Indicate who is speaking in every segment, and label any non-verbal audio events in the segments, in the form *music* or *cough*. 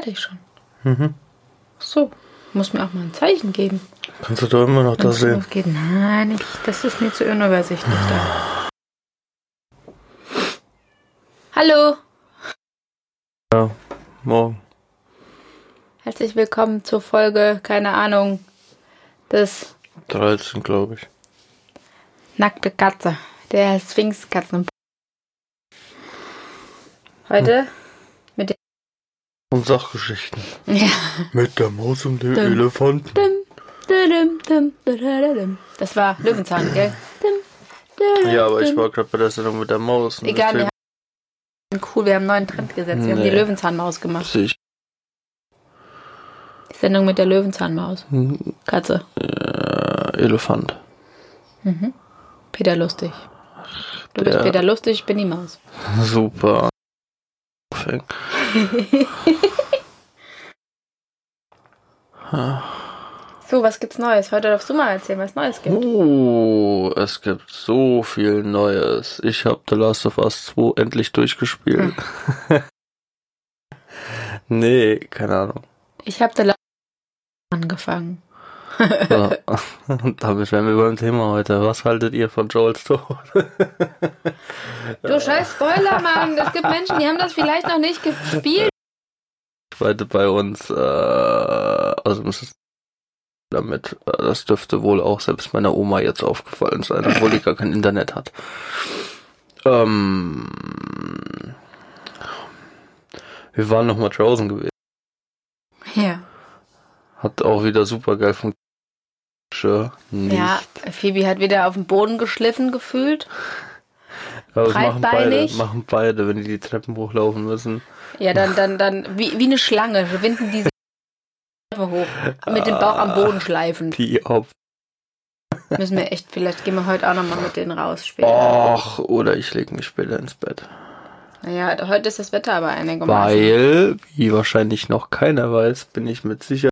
Speaker 1: fertig schon.
Speaker 2: Mhm.
Speaker 1: Ach so, muss mir auch mal ein Zeichen geben.
Speaker 2: Kannst du da immer noch das sehen?
Speaker 1: losgeht. Nein, ich, das ist mir zu unübersichtlich da. Hallo,
Speaker 2: Ja, morgen.
Speaker 1: herzlich willkommen zur Folge, keine Ahnung, des
Speaker 2: 13, glaube ich.
Speaker 1: Nackte Katze, der Sphinxkatzen. Heute mit
Speaker 2: Und Sachgeschichten.
Speaker 1: Ja.
Speaker 2: Mit der Maus und dem
Speaker 1: Dum.
Speaker 2: Elefanten.
Speaker 1: Dum, dum. Das war Löwenzahn, gell?
Speaker 2: Ja, aber ich war gerade bei der Sendung mit der Maus. und
Speaker 1: Egal, wir haben cool, wir haben einen neuen Trend gesetzt. Wir haben die
Speaker 2: Nee.
Speaker 1: Löwenzahnmaus gemacht.
Speaker 2: ich.
Speaker 1: Die Sendung mit der Löwenzahnmaus.
Speaker 2: Hm,
Speaker 1: Katze.
Speaker 2: Äh, Elefant.
Speaker 1: Peter Lustig. Du bist
Speaker 2: Der-
Speaker 1: Peter Lustig, ich bin die Maus. *laughs*
Speaker 2: Super. Fang. *laughs*
Speaker 1: So, was gibt's Neues? Heute darfst du mal erzählen, was Neues gibt.
Speaker 2: Oh, es gibt so viel Neues. Ich habe The Last of Us 2 endlich durchgespielt. *laughs* nee, keine Ahnung.
Speaker 1: Ich habe da angefangen. *laughs*
Speaker 2: Und damit wären wir beim Thema heute. Was haltet ihr von Joels Tod?
Speaker 1: Du scheiß Spoiler, Mann. Es gibt Menschen, die haben das vielleicht noch nicht gespielt.
Speaker 2: Weite bei uns, äh, also damit, äh, das dürfte wohl auch selbst meiner Oma jetzt aufgefallen sein, obwohl die gar kein Internet hat. Ähm, wir waren noch mal draußen gewesen.
Speaker 1: Ja.
Speaker 2: Hat auch wieder super geil funktioniert. Nicht.
Speaker 1: Ja, Phoebe hat wieder auf den Boden geschliffen gefühlt.
Speaker 2: Aber das machen beide, machen beide, wenn die die Treppen hochlaufen müssen.
Speaker 1: Ja, dann, dann, dann, wie, wie eine Schlange, winden die Treppe hoch. Mit dem Bauch am Boden schleifen.
Speaker 2: Die Opfer.
Speaker 1: Müssen wir echt, vielleicht gehen wir heute auch nochmal mit denen raus später.
Speaker 2: Och, oder ich lege mich später ins Bett.
Speaker 1: Naja, heute ist das Wetter aber einigermaßen.
Speaker 2: Weil, wie wahrscheinlich noch keiner weiß, bin ich mit Sicherheit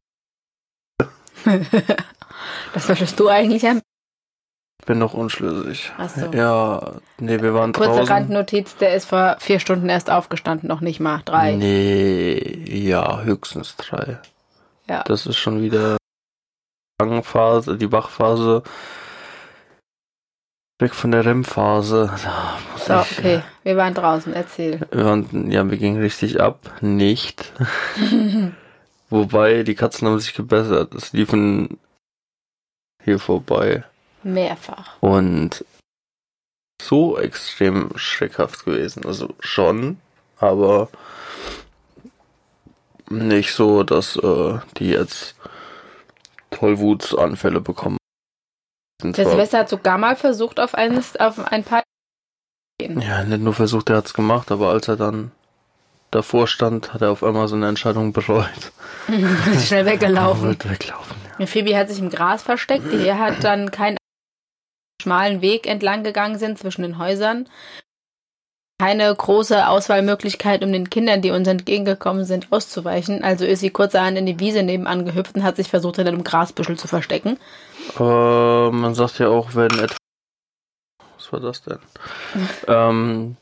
Speaker 2: *laughs*
Speaker 1: Das solltest du eigentlich haben.
Speaker 2: bin noch unschlüssig.
Speaker 1: Ach so.
Speaker 2: Ja, nee, wir waren
Speaker 1: Kurze
Speaker 2: draußen.
Speaker 1: Randnotiz, der ist vor vier Stunden erst aufgestanden, noch nicht mal drei.
Speaker 2: Nee, ja, höchstens drei.
Speaker 1: Ja.
Speaker 2: Das ist schon wieder die Phase, die Wachphase. Weg von der REM-Phase.
Speaker 1: So,
Speaker 2: ich,
Speaker 1: okay, wir waren draußen, erzähl.
Speaker 2: Wir waren, ja, wir gingen richtig ab. Nicht. *laughs* Wobei, die Katzen haben sich gebessert. Es liefen hier vorbei.
Speaker 1: Mehrfach.
Speaker 2: Und so extrem schreckhaft gewesen. Also schon, aber nicht so, dass äh, die jetzt Tollwutsanfälle bekommen.
Speaker 1: Der Silvester hat sogar mal versucht, auf, eines, auf ein paar
Speaker 2: ja, nicht nur versucht, er hat's gemacht, aber als er dann davor stand, hat er auf einmal so eine Entscheidung bereut.
Speaker 1: Ist *laughs* schnell
Speaker 2: Er
Speaker 1: weggelaufen.
Speaker 2: wollte weglaufen.
Speaker 1: Phoebe hat sich im Gras versteckt. Die hat dann keinen schmalen Weg entlang gegangen sind zwischen den Häusern. Keine große Auswahlmöglichkeit, um den Kindern, die uns entgegengekommen sind, auszuweichen. Also ist sie kurzerhand in die Wiese nebenan gehüpft und hat sich versucht, hinter einem Grasbüschel zu verstecken.
Speaker 2: Äh, man sagt ja auch, wenn etwas. Was war das denn? *laughs* ähm,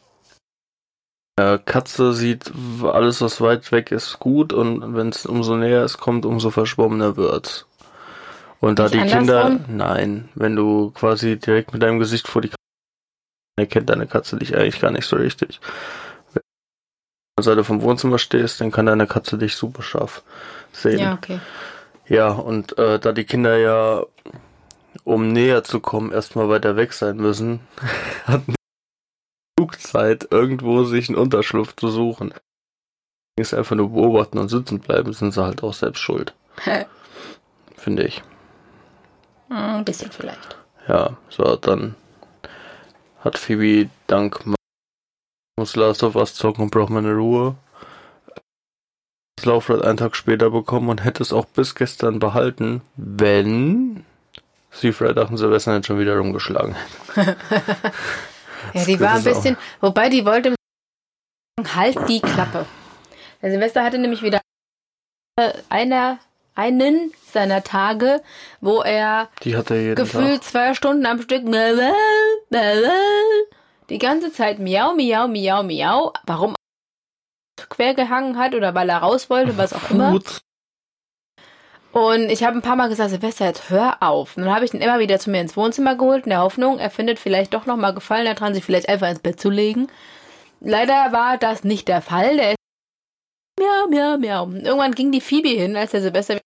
Speaker 2: äh, Katze sieht alles, was weit weg ist, gut und wenn es umso näher es kommt, umso verschwommener wird's. Und da
Speaker 1: Nicht
Speaker 2: die Kinder.
Speaker 1: andersrum?
Speaker 2: Nein, wenn du quasi direkt mit deinem Gesicht vor die Katze erkennt deine Katze dich eigentlich gar nicht so richtig. Wenn du Seite vom Wohnzimmer stehst, dann kann deine Katze dich super scharf sehen.
Speaker 1: Ja, okay.
Speaker 2: Ja, und äh, da die Kinder ja, um näher zu kommen, erstmal weiter weg sein müssen, *laughs* hatten die genug Zeit, irgendwo sich einen Unterschlupf zu suchen. Ist einfach nur beobachten und sitzen bleiben, sind sie halt auch selbst schuld, finde ich.
Speaker 1: Ein bisschen vielleicht.
Speaker 2: Ja, so, dann hat Phoebe dank muss Last of Us zocken und braucht meine Ruhe. Das Laufrad einen Tag später bekommen und hätte es auch bis gestern behalten, wenn sie Freitag und Silvester nicht schon wieder rumgeschlagen hätte. *laughs*
Speaker 1: Ja, die war ein
Speaker 2: ist auch-
Speaker 1: bisschen, wobei die wollte halt die Klappe. Der Silvester hatte nämlich wieder einer, einen seiner Tage, wo er
Speaker 2: er
Speaker 1: gefühlt zwei Stunden am Stück die ganze Zeit miau, miau, miau, miau. Warum? Quer gehangen hat oder weil er raus wollte, was auch immer.
Speaker 2: Gut.
Speaker 1: Und ich habe ein paar Mal gesagt, Silvester, jetzt hör auf. Und dann habe ich ihn immer wieder zu mir ins Wohnzimmer geholt, in der Hoffnung, er findet vielleicht doch noch mal Gefallen daran, sich vielleicht einfach ins Bett zu legen. Leider war das nicht der Fall. Der miau, miau, miau. Und irgendwann ging die Phoebe hin, als der Silvester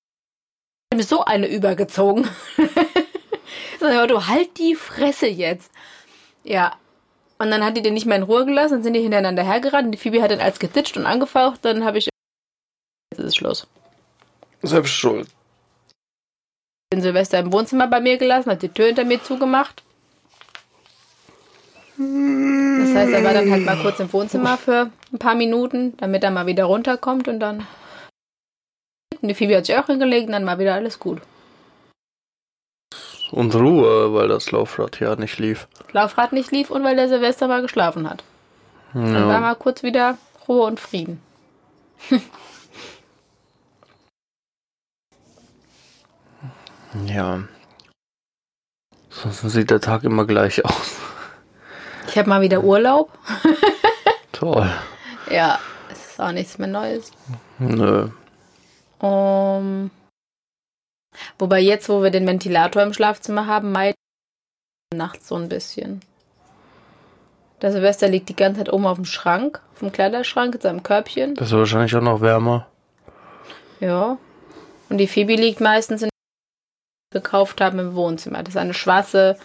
Speaker 1: mir so eine übergezogen. *laughs* Sag du halt die Fresse jetzt. Ja. Und dann hat die den nicht mehr in Ruhe gelassen, dann sind die hintereinander hergerannt. Und die Phoebe hat dann als getitscht und angefaucht. Dann habe ich. Jetzt ist es Schluss.
Speaker 2: Selbst schuld.
Speaker 1: Den Silvester im Wohnzimmer bei mir gelassen, hat die Tür hinter mir zugemacht. Das heißt, er war dann halt mal kurz im Wohnzimmer für ein paar Minuten, damit er mal wieder runterkommt und dann. Und die Phoebe hat sich auch hingelegt und dann mal wieder alles gut.
Speaker 2: Und Ruhe, weil das Laufrad ja nicht lief.
Speaker 1: Laufrad nicht lief und weil der Silvester mal geschlafen hat. Dann war
Speaker 2: Ja.
Speaker 1: mal kurz wieder Ruhe und Frieden. *laughs*
Speaker 2: ja. Sonst sieht der Tag immer gleich aus.
Speaker 1: Ich habe mal wieder Urlaub. *laughs*
Speaker 2: Toll.
Speaker 1: Ja, es ist auch nichts mehr Neues.
Speaker 2: Nö.
Speaker 1: Um, wobei jetzt, wo wir den Ventilator im Schlafzimmer haben, meiden nachts so ein bisschen. Der Silvester liegt die ganze Zeit oben auf dem Schrank, auf dem Kleiderschrank in seinem Körbchen.
Speaker 2: Das ist wahrscheinlich auch noch wärmer.
Speaker 1: Ja. Und die Phoebe liegt meistens in gekauft haben im Wohnzimmer. Das ist eine schwarze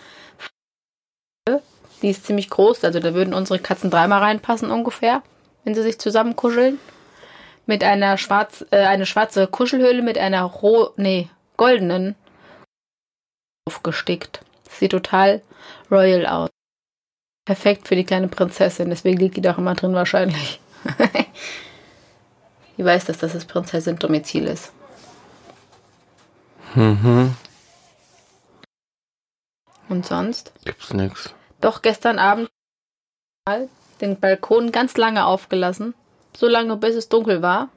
Speaker 1: die ist ziemlich groß, also da würden unsere Katzen dreimal reinpassen ungefähr, wenn sie sich zusammen kuscheln. Mit einer schwarz, äh, eine schwarze Kuschelhöhle mit einer roh, nee, goldenen aufgestickt. Sieht total royal aus. Perfekt für die kleine Prinzessin, deswegen liegt die doch immer drin wahrscheinlich. *laughs* die weiß, dass das das Prinzessin-Domizil ist.
Speaker 2: Mhm.
Speaker 1: Und sonst?
Speaker 2: Gibt's nix.
Speaker 1: Doch gestern Abend mal den Balkon ganz lange aufgelassen. So lange, bis es dunkel war.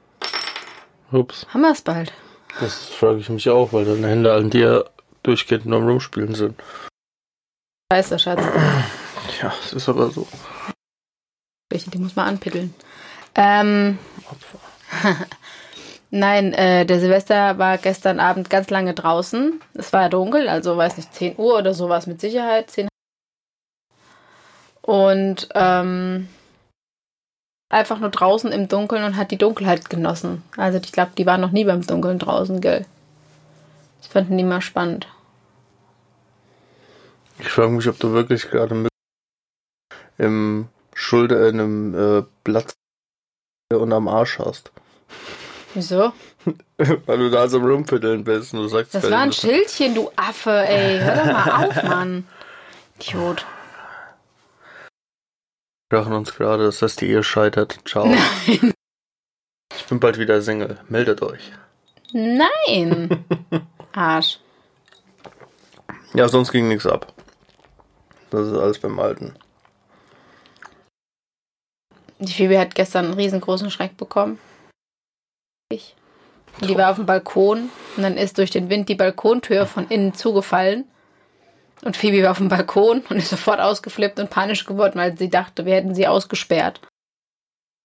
Speaker 2: Ups.
Speaker 1: Haben wir es bald.
Speaker 2: Das frage ich mich auch, weil deine Hände an dir durchgehend nur am Rumspielen sind.
Speaker 1: Scheiße, Schatz.
Speaker 2: Ja, es ist aber so.
Speaker 1: Welche, die muss man anpitteln. Ähm,
Speaker 2: Opfer. *laughs*
Speaker 1: nein, äh, der Silvester war gestern Abend ganz lange draußen. Es war dunkel, also weiß nicht, 10 Uhr oder sowas mit Sicherheit. 10 und ähm, einfach nur draußen im Dunkeln und hat die Dunkelheit genossen. Also ich glaube, die waren noch nie beim Dunkeln draußen, gell? Das fanden die mal spannend.
Speaker 2: Ich frage mich, ob du wirklich gerade mit im Schulter in einem äh, Blatt und am Arsch hast.
Speaker 1: Wieso? *laughs*
Speaker 2: weil du da so am Rumpitteln bist und du sagst,
Speaker 1: Das war ein Schildchen, du Affe, ey. Hör doch mal auf, *laughs* Mann. Idiot.
Speaker 2: Wir sprachen uns gerade, dass das die Ehe scheitert. Ciao.
Speaker 1: Nein.
Speaker 2: Ich bin bald wieder Single. Meldet euch.
Speaker 1: Nein. *laughs* Arsch.
Speaker 2: Ja, sonst ging nichts ab. Das ist alles beim Alten.
Speaker 1: Die Phoebe hat gestern einen riesengroßen Schreck bekommen. Ich. Die war auf dem Balkon und dann ist durch den Wind die Balkontür von innen zugefallen. Und Phoebe war auf dem Balkon und ist sofort ausgeflippt und panisch geworden, weil sie dachte, wir hätten sie ausgesperrt.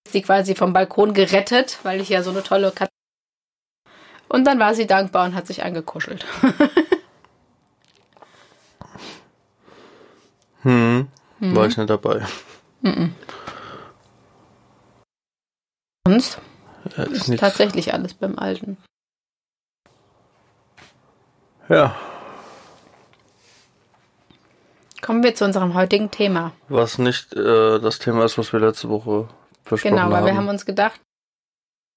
Speaker 1: Sie quasi vom Balkon gerettet, weil ich ja so eine tolle Katze. Und dann war sie dankbar und hat sich angekuschelt. *laughs*
Speaker 2: Hm.
Speaker 1: Mhm.
Speaker 2: War ich nicht dabei.
Speaker 1: Sonst
Speaker 2: Ja, ist
Speaker 1: ist tatsächlich alles beim Alten.
Speaker 2: Ja.
Speaker 1: Kommen wir zu unserem heutigen Thema.
Speaker 2: Was nicht äh, das Thema ist, was wir letzte Woche versprochen
Speaker 1: Genau, weil
Speaker 2: haben.
Speaker 1: wir haben uns gedacht,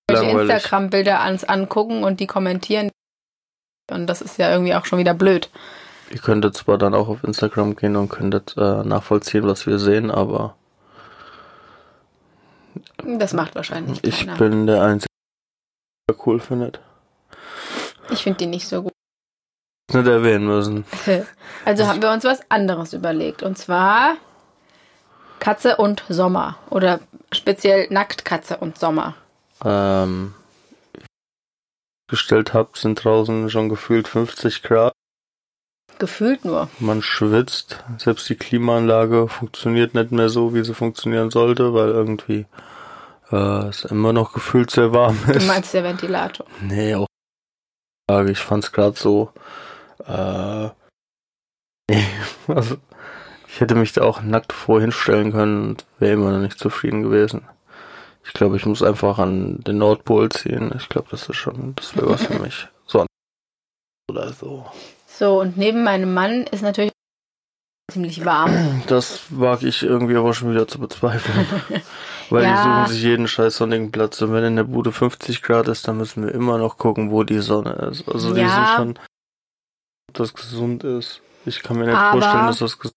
Speaker 1: welche. Instagram-Bilder ans angucken und die kommentieren. Und das ist ja irgendwie auch schon wieder blöd.
Speaker 2: Ihr könntet zwar dann auch auf Instagram gehen und könntet äh, nachvollziehen, was wir sehen, aber
Speaker 1: Das macht wahrscheinlich
Speaker 2: ich
Speaker 1: keiner.
Speaker 2: bin der Einzige, der cool findet.
Speaker 1: Ich finde die nicht so gut.
Speaker 2: Nicht erwähnen müssen. *laughs*
Speaker 1: Also haben wir uns was anderes überlegt. Und zwar Katze und Sommer. Oder speziell Nacktkatze und Sommer.
Speaker 2: Ähm, gestellt habt, sind draußen schon gefühlt 50 Grad.
Speaker 1: Gefühlt nur.
Speaker 2: Man schwitzt. Selbst die Klimaanlage funktioniert nicht mehr so, wie sie funktionieren sollte, weil irgendwie äh, es immer noch gefühlt sehr warm
Speaker 1: Du
Speaker 2: ist.
Speaker 1: meinst der Ventilator.
Speaker 2: Nee, auch ich fand's gerade so. Äh, nee, *laughs* also ich hätte mich da auch nackt vorhin stellen können und wäre immer noch nicht zufrieden gewesen. Ich glaube, ich muss einfach an den Nordpol ziehen. Ich glaube, das ist schon, das wäre was für *laughs* mich. So oder so.
Speaker 1: So, und neben meinem Mann ist natürlich ziemlich warm.
Speaker 2: Das wage ich irgendwie aber schon wieder zu bezweifeln. *laughs* Weil die
Speaker 1: Ja.
Speaker 2: suchen sich jeden scheiß sonnigen Platz. Und wenn in der Bude 50 Grad ist, dann müssen wir immer noch gucken, wo die Sonne ist. Also die
Speaker 1: Ja.
Speaker 2: sind schon, ob das gesund ist. Ich kann mir nicht
Speaker 1: Aber-
Speaker 2: vorstellen, dass das gesund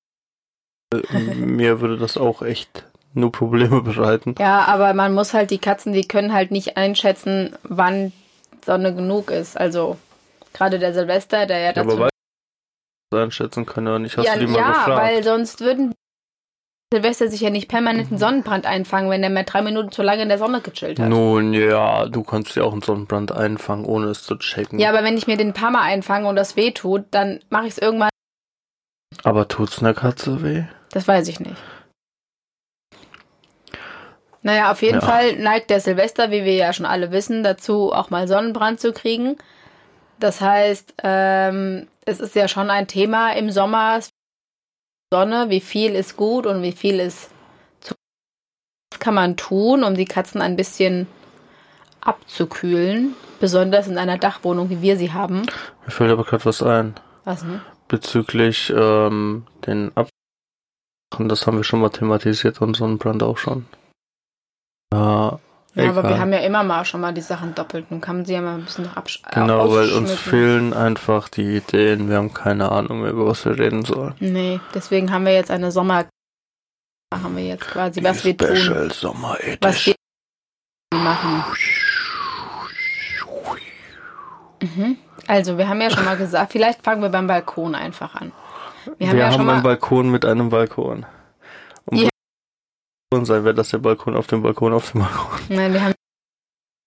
Speaker 2: ist. Mir würde das auch echt nur Probleme bereiten.
Speaker 1: Ja, aber man muss halt, die Katzen, die können halt nicht einschätzen, wann Sonne genug ist. Also, gerade der Silvester, der ja
Speaker 2: Ja,
Speaker 1: dazu
Speaker 2: aber weil das einschätzen können oder nicht, hast
Speaker 1: ja,
Speaker 2: du die mal
Speaker 1: ja
Speaker 2: gefragt?
Speaker 1: weil sonst würden Silvester sich ja nicht permanent einen Sonnenbrand einfangen, wenn der mehr drei Minuten zu lange in der Sonne gechillt hat.
Speaker 2: Nun ja, du kannst ja auch einen Sonnenbrand einfangen, ohne es zu checken.
Speaker 1: Ja, aber wenn ich mir den ein paar Mal einfange und das weh tut, dann mache ich es irgendwann.
Speaker 2: aber tut's einer Katze weh?
Speaker 1: Das weiß ich nicht. Naja, auf jeden
Speaker 2: Ja.
Speaker 1: Fall neigt der Silvester, wie wir ja schon alle wissen, dazu, auch mal Sonnenbrand zu kriegen. Das heißt, ähm, es ist ja schon ein Thema im Sommer. Sonne, wie viel ist gut und wie viel ist zu. Was kann man tun, um die Katzen ein bisschen abzukühlen? Besonders in einer Dachwohnung, wie wir sie haben.
Speaker 2: Mir fällt aber gerade was ein.
Speaker 1: Was, ne?
Speaker 2: bezüglich ähm, den Ab das haben wir schon mal thematisiert und Sonnenbrand auch schon. Ja,
Speaker 1: Ja, aber wir haben ja immer mal schon mal die Sachen doppelt. Nun kann man sie ja mal ein bisschen noch absch
Speaker 2: genau, weil uns fehlen einfach die Ideen. Wir haben keine Ahnung mehr, über was wir reden sollen.
Speaker 1: Nee, deswegen haben wir jetzt eine Sommer... Machen wir jetzt quasi, was wir tun.
Speaker 2: Special Sommer
Speaker 1: Was
Speaker 2: Edition.
Speaker 1: wir machen. Mhm. Also, wir haben ja schon mal gesagt, vielleicht fangen wir beim Balkon einfach an. Wir haben
Speaker 2: Wir
Speaker 1: ja
Speaker 2: haben einen. Balkon mit einem Balkon. Und
Speaker 1: Ja.
Speaker 2: Sein wäre das der Balkon auf dem Balkon auf dem Balkon.
Speaker 1: Nein, wir haben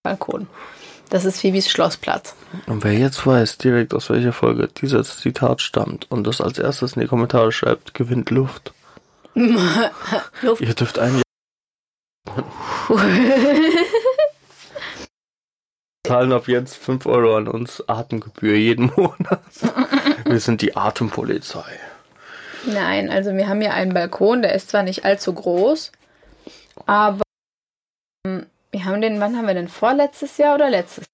Speaker 1: Balkon. Das ist Phoebes Schlossplatz.
Speaker 2: Und wer jetzt weiß, direkt aus welcher Folge dieses Zitat stammt und das als erstes in die Kommentare schreibt, gewinnt Luft. *laughs*
Speaker 1: Luft.
Speaker 2: Ihr dürft ein *laughs* zahlen ab jetzt 5 Euro an uns Atemgebühr jeden Monat. Wir sind die Atempolizei.
Speaker 1: Nein, also wir haben hier einen Balkon, der ist zwar nicht allzu groß, aber ähm, wir haben den, wann haben wir den? Vorletztes Jahr oder letztes?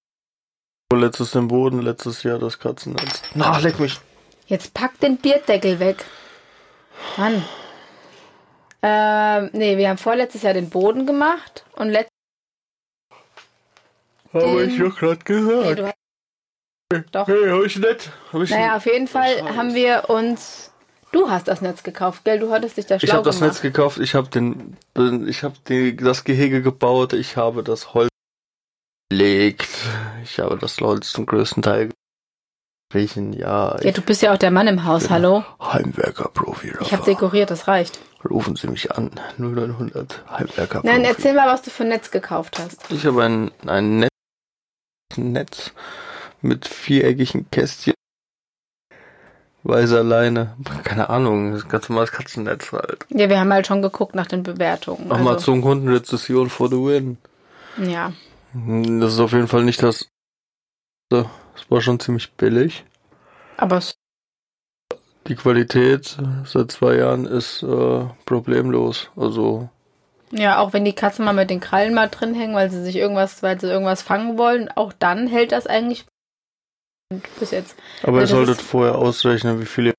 Speaker 2: Letztes im Boden, letztes Jahr das Katzennetz. Ach, leck mich.
Speaker 1: Jetzt pack den Bierdeckel weg. Mann. Ähm, nee, wir haben vorletztes Jahr den Boden gemacht und letztes
Speaker 2: Habe
Speaker 1: Den-
Speaker 2: ich doch gerade
Speaker 1: nee,
Speaker 2: gesagt.
Speaker 1: du hast doch.
Speaker 2: Hey, hab ich nicht. Hab ich
Speaker 1: Naja, auf jeden Fall haben wir uns. Du hast das Netz gekauft, gell? Du hattest dich da schlau
Speaker 2: Ich habe das. Netz gekauft, ich habe den, den- ich habe das Gehege gebaut, ich habe das Holz gelegt, ich habe das Holz zum größten Teil riechen, ja.
Speaker 1: ja, du bist ja auch der Mann im Haus, hallo?
Speaker 2: Heimwerker-Profi.
Speaker 1: Ich habe dekoriert, das reicht.
Speaker 2: Rufen Sie mich an. 0900 Heimwerker-Profi.
Speaker 1: Nein, erzähl mal, was du für ein Netz gekauft hast.
Speaker 2: Ich habe ein, ein Netz, Netz mit viereckigen Kästchen. Weißer Leine. Keine Ahnung, das ist ganz normales Katzennetz halt.
Speaker 1: Ja, wir haben halt schon geguckt nach den Bewertungen. Also,
Speaker 2: Amazon Kundenrezession for the win.
Speaker 1: ja.
Speaker 2: Das ist auf jeden Fall nicht das. Das war schon ziemlich billig.
Speaker 1: Aber es-
Speaker 2: Die Qualität seit zwei Jahren ist äh, problemlos. Also
Speaker 1: ja, auch wenn die Katzen mal mit den Krallen mal drin hängen, weil sie sich irgendwas, weil sie irgendwas fangen wollen, auch dann hält das eigentlich bis jetzt.
Speaker 2: Aber ihr solltet vorher ausrechnen, wie viele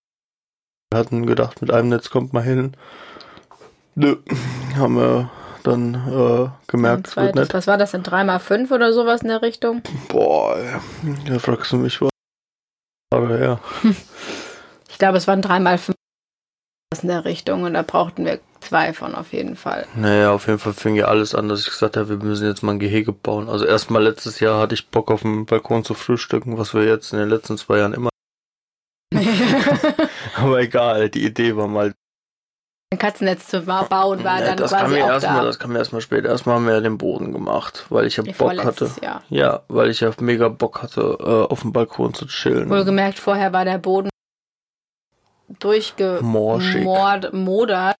Speaker 2: wir hatten gedacht, mit einem Netz kommt man hin. Nö, haben wir dann äh, gemerkt, es wird
Speaker 1: zweites,
Speaker 2: nicht.
Speaker 1: was war das denn? 3x5 oder sowas in der Richtung?
Speaker 2: Boah, da fragst du mich was. Aber ja,
Speaker 1: Ich glaube, es waren 3x5 in der Richtung und da brauchten wir zwei von auf jeden Fall.
Speaker 2: naja, auf jeden Fall fing ja alles an, dass ich gesagt habe, wir müssen jetzt mal ein Gehege bauen. Also erstmal letztes Jahr hatte ich Bock auf dem Balkon zu frühstücken, was wir jetzt in den letzten zwei Jahren immer. *laughs* Aber egal, die Idee war mal
Speaker 1: Ein Katzennetz zu ba- bauen war
Speaker 2: Ja,
Speaker 1: dann
Speaker 2: das kam
Speaker 1: quasi
Speaker 2: mir
Speaker 1: auch
Speaker 2: erstmal,
Speaker 1: da.
Speaker 2: das kam mir erstmal später. Erstmal haben wir ja den Boden gemacht, weil ich ja
Speaker 1: Nee,
Speaker 2: Bock hatte.
Speaker 1: Jahr.
Speaker 2: Ja, weil ich ja mega Bock hatte, äh, auf dem Balkon zu chillen.
Speaker 1: Wohlgemerkt, vorher war der Boden Durchgemodert.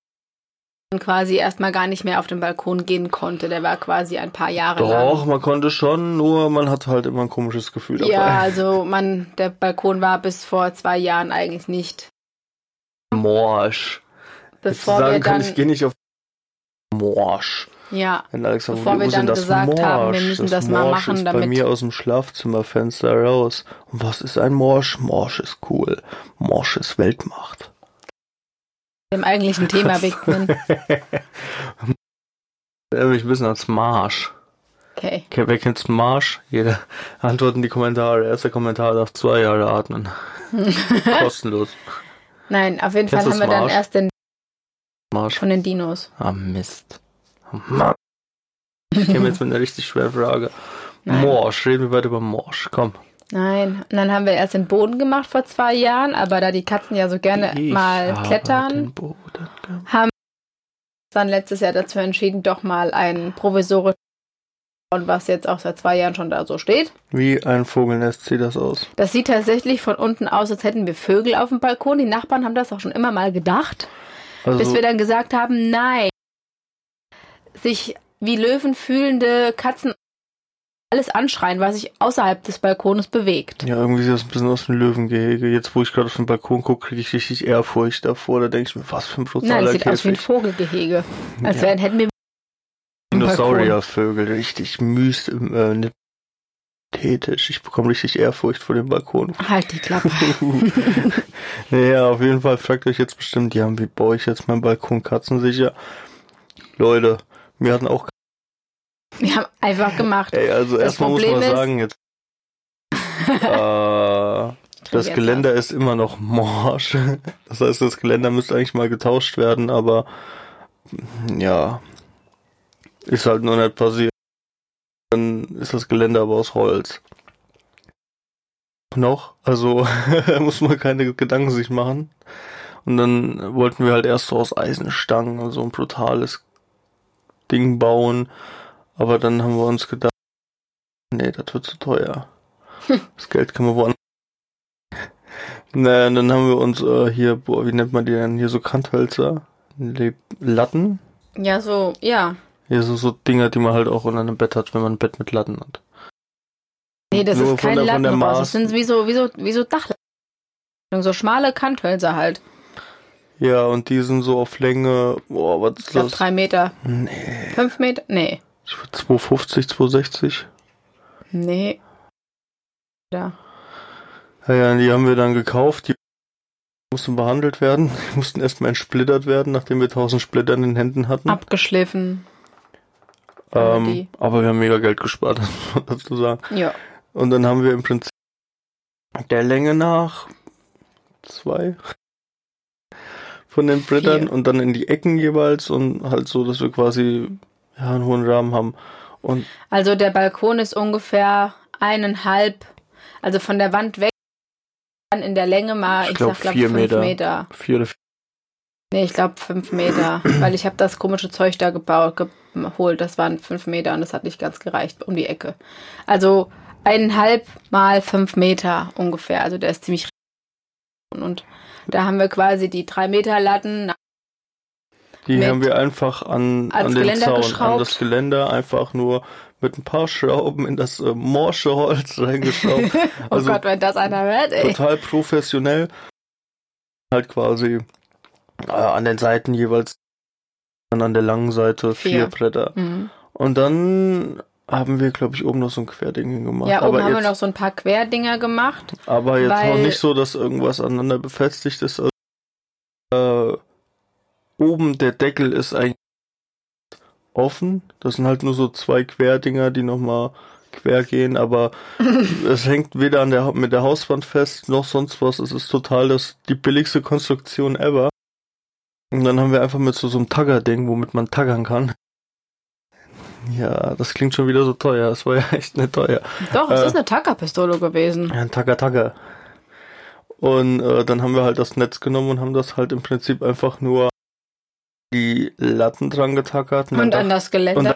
Speaker 1: quasi erstmal gar nicht mehr auf den Balkon gehen konnte. Der war quasi ein paar Jahre lang.
Speaker 2: Doch, man konnte schon, nur man hatte halt immer ein komisches Gefühl dabei.
Speaker 1: Ja, *laughs* also man, der Balkon war bis vor zwei Jahren eigentlich nicht.
Speaker 2: Morsch.
Speaker 1: Bevor
Speaker 2: Jetzt sagen
Speaker 1: wir
Speaker 2: kann,
Speaker 1: dann,
Speaker 2: ich gehe nicht auf Morsch.
Speaker 1: Ja,
Speaker 2: Wenn Alex sagt,
Speaker 1: Bevor wir dann
Speaker 2: das
Speaker 1: gesagt
Speaker 2: Morsch?
Speaker 1: haben, wir müssen das mal
Speaker 2: Morsch
Speaker 1: machen,
Speaker 2: ist bei
Speaker 1: damit-
Speaker 2: mir aus dem Schlafzimmerfenster raus. Und was ist ein Morsch? Morsch ist cool. Morsch ist Weltmacht.
Speaker 1: dem eigentlichen Thema. *laughs*
Speaker 2: Erinnere mich ein bisschen als Marsch.
Speaker 1: Okay.
Speaker 2: Okay, wer kennt's Marsch? Jeder antwortet in die Kommentare. Erster Kommentar darf zwei Jahre atmen. *laughs* Kostenlos.
Speaker 1: Nein, auf jeden
Speaker 2: Kennst
Speaker 1: Fall haben wir dann
Speaker 2: Smarsch?
Speaker 1: erst den
Speaker 2: Marsch.
Speaker 1: von den Dinos.
Speaker 2: Ah, Mist. Mann. Ich käme jetzt *laughs* mit einer richtig schweren Frage.
Speaker 1: Nein.
Speaker 2: Morsch, reden wir weiter über Morsch. Komm.
Speaker 1: Nein. Und dann haben wir erst den Boden gemacht vor zwei Jahren, aber da die Katzen ja so gerne
Speaker 2: Ich
Speaker 1: mal klettern, haben wir uns dann letztes Jahr dazu entschieden, doch mal ein provisorisch und was jetzt auch seit zwei Jahren schon da so steht.
Speaker 2: Wie ein Vogelnest sieht das aus.
Speaker 1: Das sieht tatsächlich von unten aus, als hätten wir Vögel auf dem Balkon. Die Nachbarn haben das auch schon immer mal gedacht,
Speaker 2: Also,
Speaker 1: bis wir dann gesagt haben, nein. Sich wie Löwen fühlende Katzen alles anschreien, was sich außerhalb des Balkones bewegt.
Speaker 2: ja, irgendwie sieht das ein bisschen aus wie ein Löwengehege. Jetzt, wo ich gerade auf den Balkon gucke, kriege ich richtig Ehrfurcht davor. Da denke ich mir, was für ein
Speaker 1: Nein,
Speaker 2: brutaler
Speaker 1: es sieht aus wie ein
Speaker 2: Käfig.
Speaker 1: Vogelgehege. Als
Speaker 2: Ja.
Speaker 1: wären, hätten wir
Speaker 2: Dinosauriervögel, richtig myst, äh, nicht ästhetisch. Ich bekomme richtig Ehrfurcht vor dem Balkon.
Speaker 1: Halt die Klappe. *laughs*
Speaker 2: naja, auf jeden Fall fragt euch jetzt bestimmt, ja, wie baue ich jetzt meinen Balkon katzensicher? Leute, wir hatten auch, *laughs*
Speaker 1: Wir haben einfach gemacht.
Speaker 2: ey, also erstmal muss man
Speaker 1: ist-
Speaker 2: sagen, jetzt, *laughs* äh, das Geländer ist immer noch morsch. *laughs* Das heißt, das Geländer müsste eigentlich mal getauscht werden, aber ja, ist halt nur nicht passiert. Dann ist das Geländer aber aus Holz. Noch, also muss man keine Gedanken sich machen. Und dann wollten wir halt erst so aus Eisenstangen so ein brutales Ding bauen. Aber dann haben wir uns gedacht, nee, das wird zu teuer. *laughs* Das Geld kann man woanders. Naja, und dann haben wir uns äh, hier, boah, wie nennt man die denn? Hier so Kanthölzer, Le- Latten.
Speaker 1: Ja, so, ja.
Speaker 2: Hier so, so Dinger, die man halt auch unter einem Bett hat, wenn man ein Bett mit Latten hat.
Speaker 1: Nee, das
Speaker 2: Nur
Speaker 1: ist kein Lattenrost. Das sind wie so, wie so, wie so Dachlatten. So schmale Kanthölzer halt.
Speaker 2: Ja, und die sind so auf Länge, boah, was
Speaker 1: Ich
Speaker 2: ist
Speaker 1: glaube
Speaker 2: das?
Speaker 1: drei Meter.
Speaker 2: Nee,
Speaker 1: Fünf Meter? Nee.
Speaker 2: ich würd 250, 260.
Speaker 1: Nee. Ja.
Speaker 2: Ja, ja, die haben wir dann gekauft, die mussten behandelt werden. *laughs* Die mussten erstmal entsplittert werden, nachdem wir 1000 Splitter in den Händen hatten.
Speaker 1: Abgeschliffen.
Speaker 2: Ähm, aber wir haben mega Geld gespart, das *laughs* muss man dazu sagen.
Speaker 1: Ja.
Speaker 2: Und dann haben wir im Prinzip der Länge nach zwei von den Brettern
Speaker 1: Vier.
Speaker 2: und dann in die Ecken jeweils und halt so, dass wir quasi ja, einen hohen Rahmen haben. Und
Speaker 1: Also der Balkon ist ungefähr eineinhalb, also von der Wand weg, dann in der Länge mal,
Speaker 2: Ich
Speaker 1: ich,
Speaker 2: glaub,
Speaker 1: sag, glaub,
Speaker 2: vier
Speaker 1: fünf
Speaker 2: Meter.
Speaker 1: Meter.
Speaker 2: vier oder
Speaker 1: Nee, ich glaube fünf Meter, weil ich habe das komische Zeug da gebaut, geholt. Das waren fünf Meter und das hat nicht ganz gereicht um die Ecke. Also eineinhalb mal fünf Meter ungefähr. Also der ist ziemlich und da haben wir quasi die drei Meter Latten.
Speaker 2: Die
Speaker 1: Mit
Speaker 2: haben wir einfach an, an den
Speaker 1: Geländer
Speaker 2: Zaun, an
Speaker 1: geschraubt.
Speaker 2: das Geländer einfach nur mit ein paar Schrauben in das äh, morsche Holz reingeschraubt. *laughs*
Speaker 1: Oh
Speaker 2: Also
Speaker 1: Gott, wenn das einer hört, ey.
Speaker 2: total professionell. Halt quasi äh, an den Seiten jeweils dann an der langen Seite vier,
Speaker 1: Vier.
Speaker 2: Bretter.
Speaker 1: Mhm.
Speaker 2: Und dann haben wir, glaube ich, oben noch so ein Querding hingemacht.
Speaker 1: Ja, oben
Speaker 2: aber
Speaker 1: haben
Speaker 2: jetzt,
Speaker 1: wir noch so ein paar Querdinger gemacht.
Speaker 2: aber jetzt
Speaker 1: weil-
Speaker 2: noch nicht so, dass irgendwas aneinander befestigt ist. Also, äh, oben der Deckel ist eigentlich offen. Das sind halt nur so zwei Querdinger, die nochmal quer gehen, aber *laughs* es hängt weder an der, mit der Hauswand fest, noch sonst was. Es ist total das, die billigste Konstruktion ever. Und dann haben wir einfach mit so, so einem Tagger-Ding, womit man taggern kann. Ja, das klingt schon wieder so teuer. Das war ja *laughs* echt nicht teuer.
Speaker 1: Doch, es
Speaker 2: Äh.
Speaker 1: ist eine Tackerpistole gewesen.
Speaker 2: Ja, ein Tagger. Und äh, dann haben wir halt das Netz genommen und haben das halt im Prinzip einfach nur die Latten dran getackert.
Speaker 1: Und
Speaker 2: dann
Speaker 1: an das Geländer.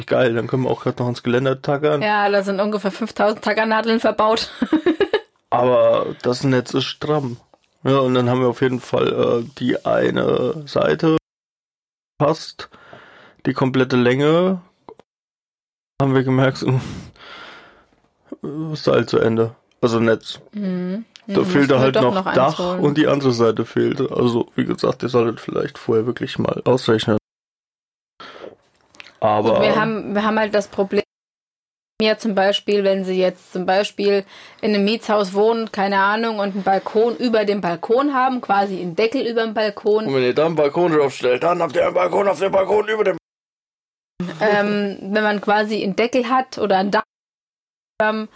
Speaker 2: und geil, dann können wir auch gerade noch ans Geländer tackern.
Speaker 1: ja, da sind ungefähr 5000 Tackernadeln verbaut. *laughs*
Speaker 2: Aber das Netz ist stramm. Ja, und dann haben wir auf jeden Fall äh, die eine Seite fast die komplette Länge. Haben wir gemerkt, Seil zu Ende. Also Netz.
Speaker 1: Mhm.
Speaker 2: Da fehlte halt noch,
Speaker 1: eins
Speaker 2: Dach
Speaker 1: holen.
Speaker 2: und die andere Seite fehlte. Also, wie gesagt, ihr solltet vielleicht vorher wirklich mal ausrechnen. Aber
Speaker 1: Und wir haben, wir haben halt das Problem, ja zum Beispiel, wenn sie jetzt zum Beispiel in einem Mietshaus wohnen, keine Ahnung, und einen Balkon über dem Balkon haben, quasi einen Deckel über dem Balkon,
Speaker 2: und wenn ihr da einen Balkon draufstellt, dann habt ihr einen Balkon auf dem Balkon über dem.
Speaker 1: Ähm, wenn man quasi einen Deckel hat oder ein Dach am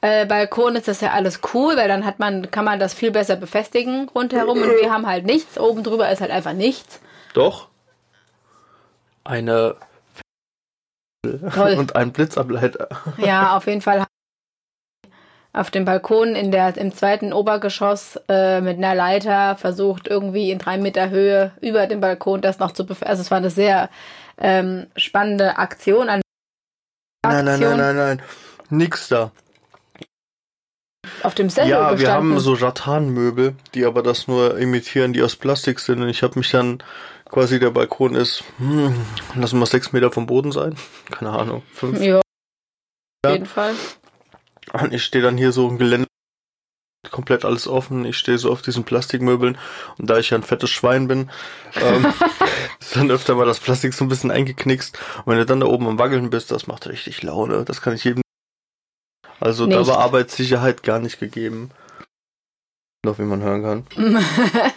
Speaker 1: äh, Balkon, ist das ja alles cool, weil dann hat man, kann man das viel besser befestigen rundherum und wir haben halt nichts. Oben drüber ist halt einfach nichts.
Speaker 2: Doch. Eine.
Speaker 1: Toll.
Speaker 2: Und ein Blitzableiter.
Speaker 1: Ja, auf jeden Fall auf dem Balkon in der, im zweiten Obergeschoss äh, mit einer Leiter versucht, irgendwie in drei Meter Höhe über dem Balkon das noch zu befestigen. Also es war eine sehr ähm, spannende Aktion. Eine
Speaker 2: Nein, nein, nein, nein, nein. Nix da.
Speaker 1: Auf dem Sessel
Speaker 2: Ja, wir
Speaker 1: gestanden.
Speaker 2: haben so Rattanmöbel, die aber das nur imitieren, die aus Plastik sind. Und ich habe mich dann quasi, der Balkon ist, hm, lassen wir sechs Meter vom Boden sein. Keine Ahnung, fünf.
Speaker 1: ja, auf jeden Fall.
Speaker 2: Und ich stehe dann hier so im Gelände, komplett alles offen. Ich stehe so auf diesen Plastikmöbeln. Und da ich ja ein fettes Schwein bin, ähm, *laughs* ist dann öfter mal das Plastik so ein bisschen eingeknickst. Und wenn du dann da oben am Wackeln bist, das macht richtig Laune. Das kann ich jedem. Also da
Speaker 1: Nicht.
Speaker 2: war Arbeitssicherheit gar nicht gegeben. Noch wie man hören kann. *laughs*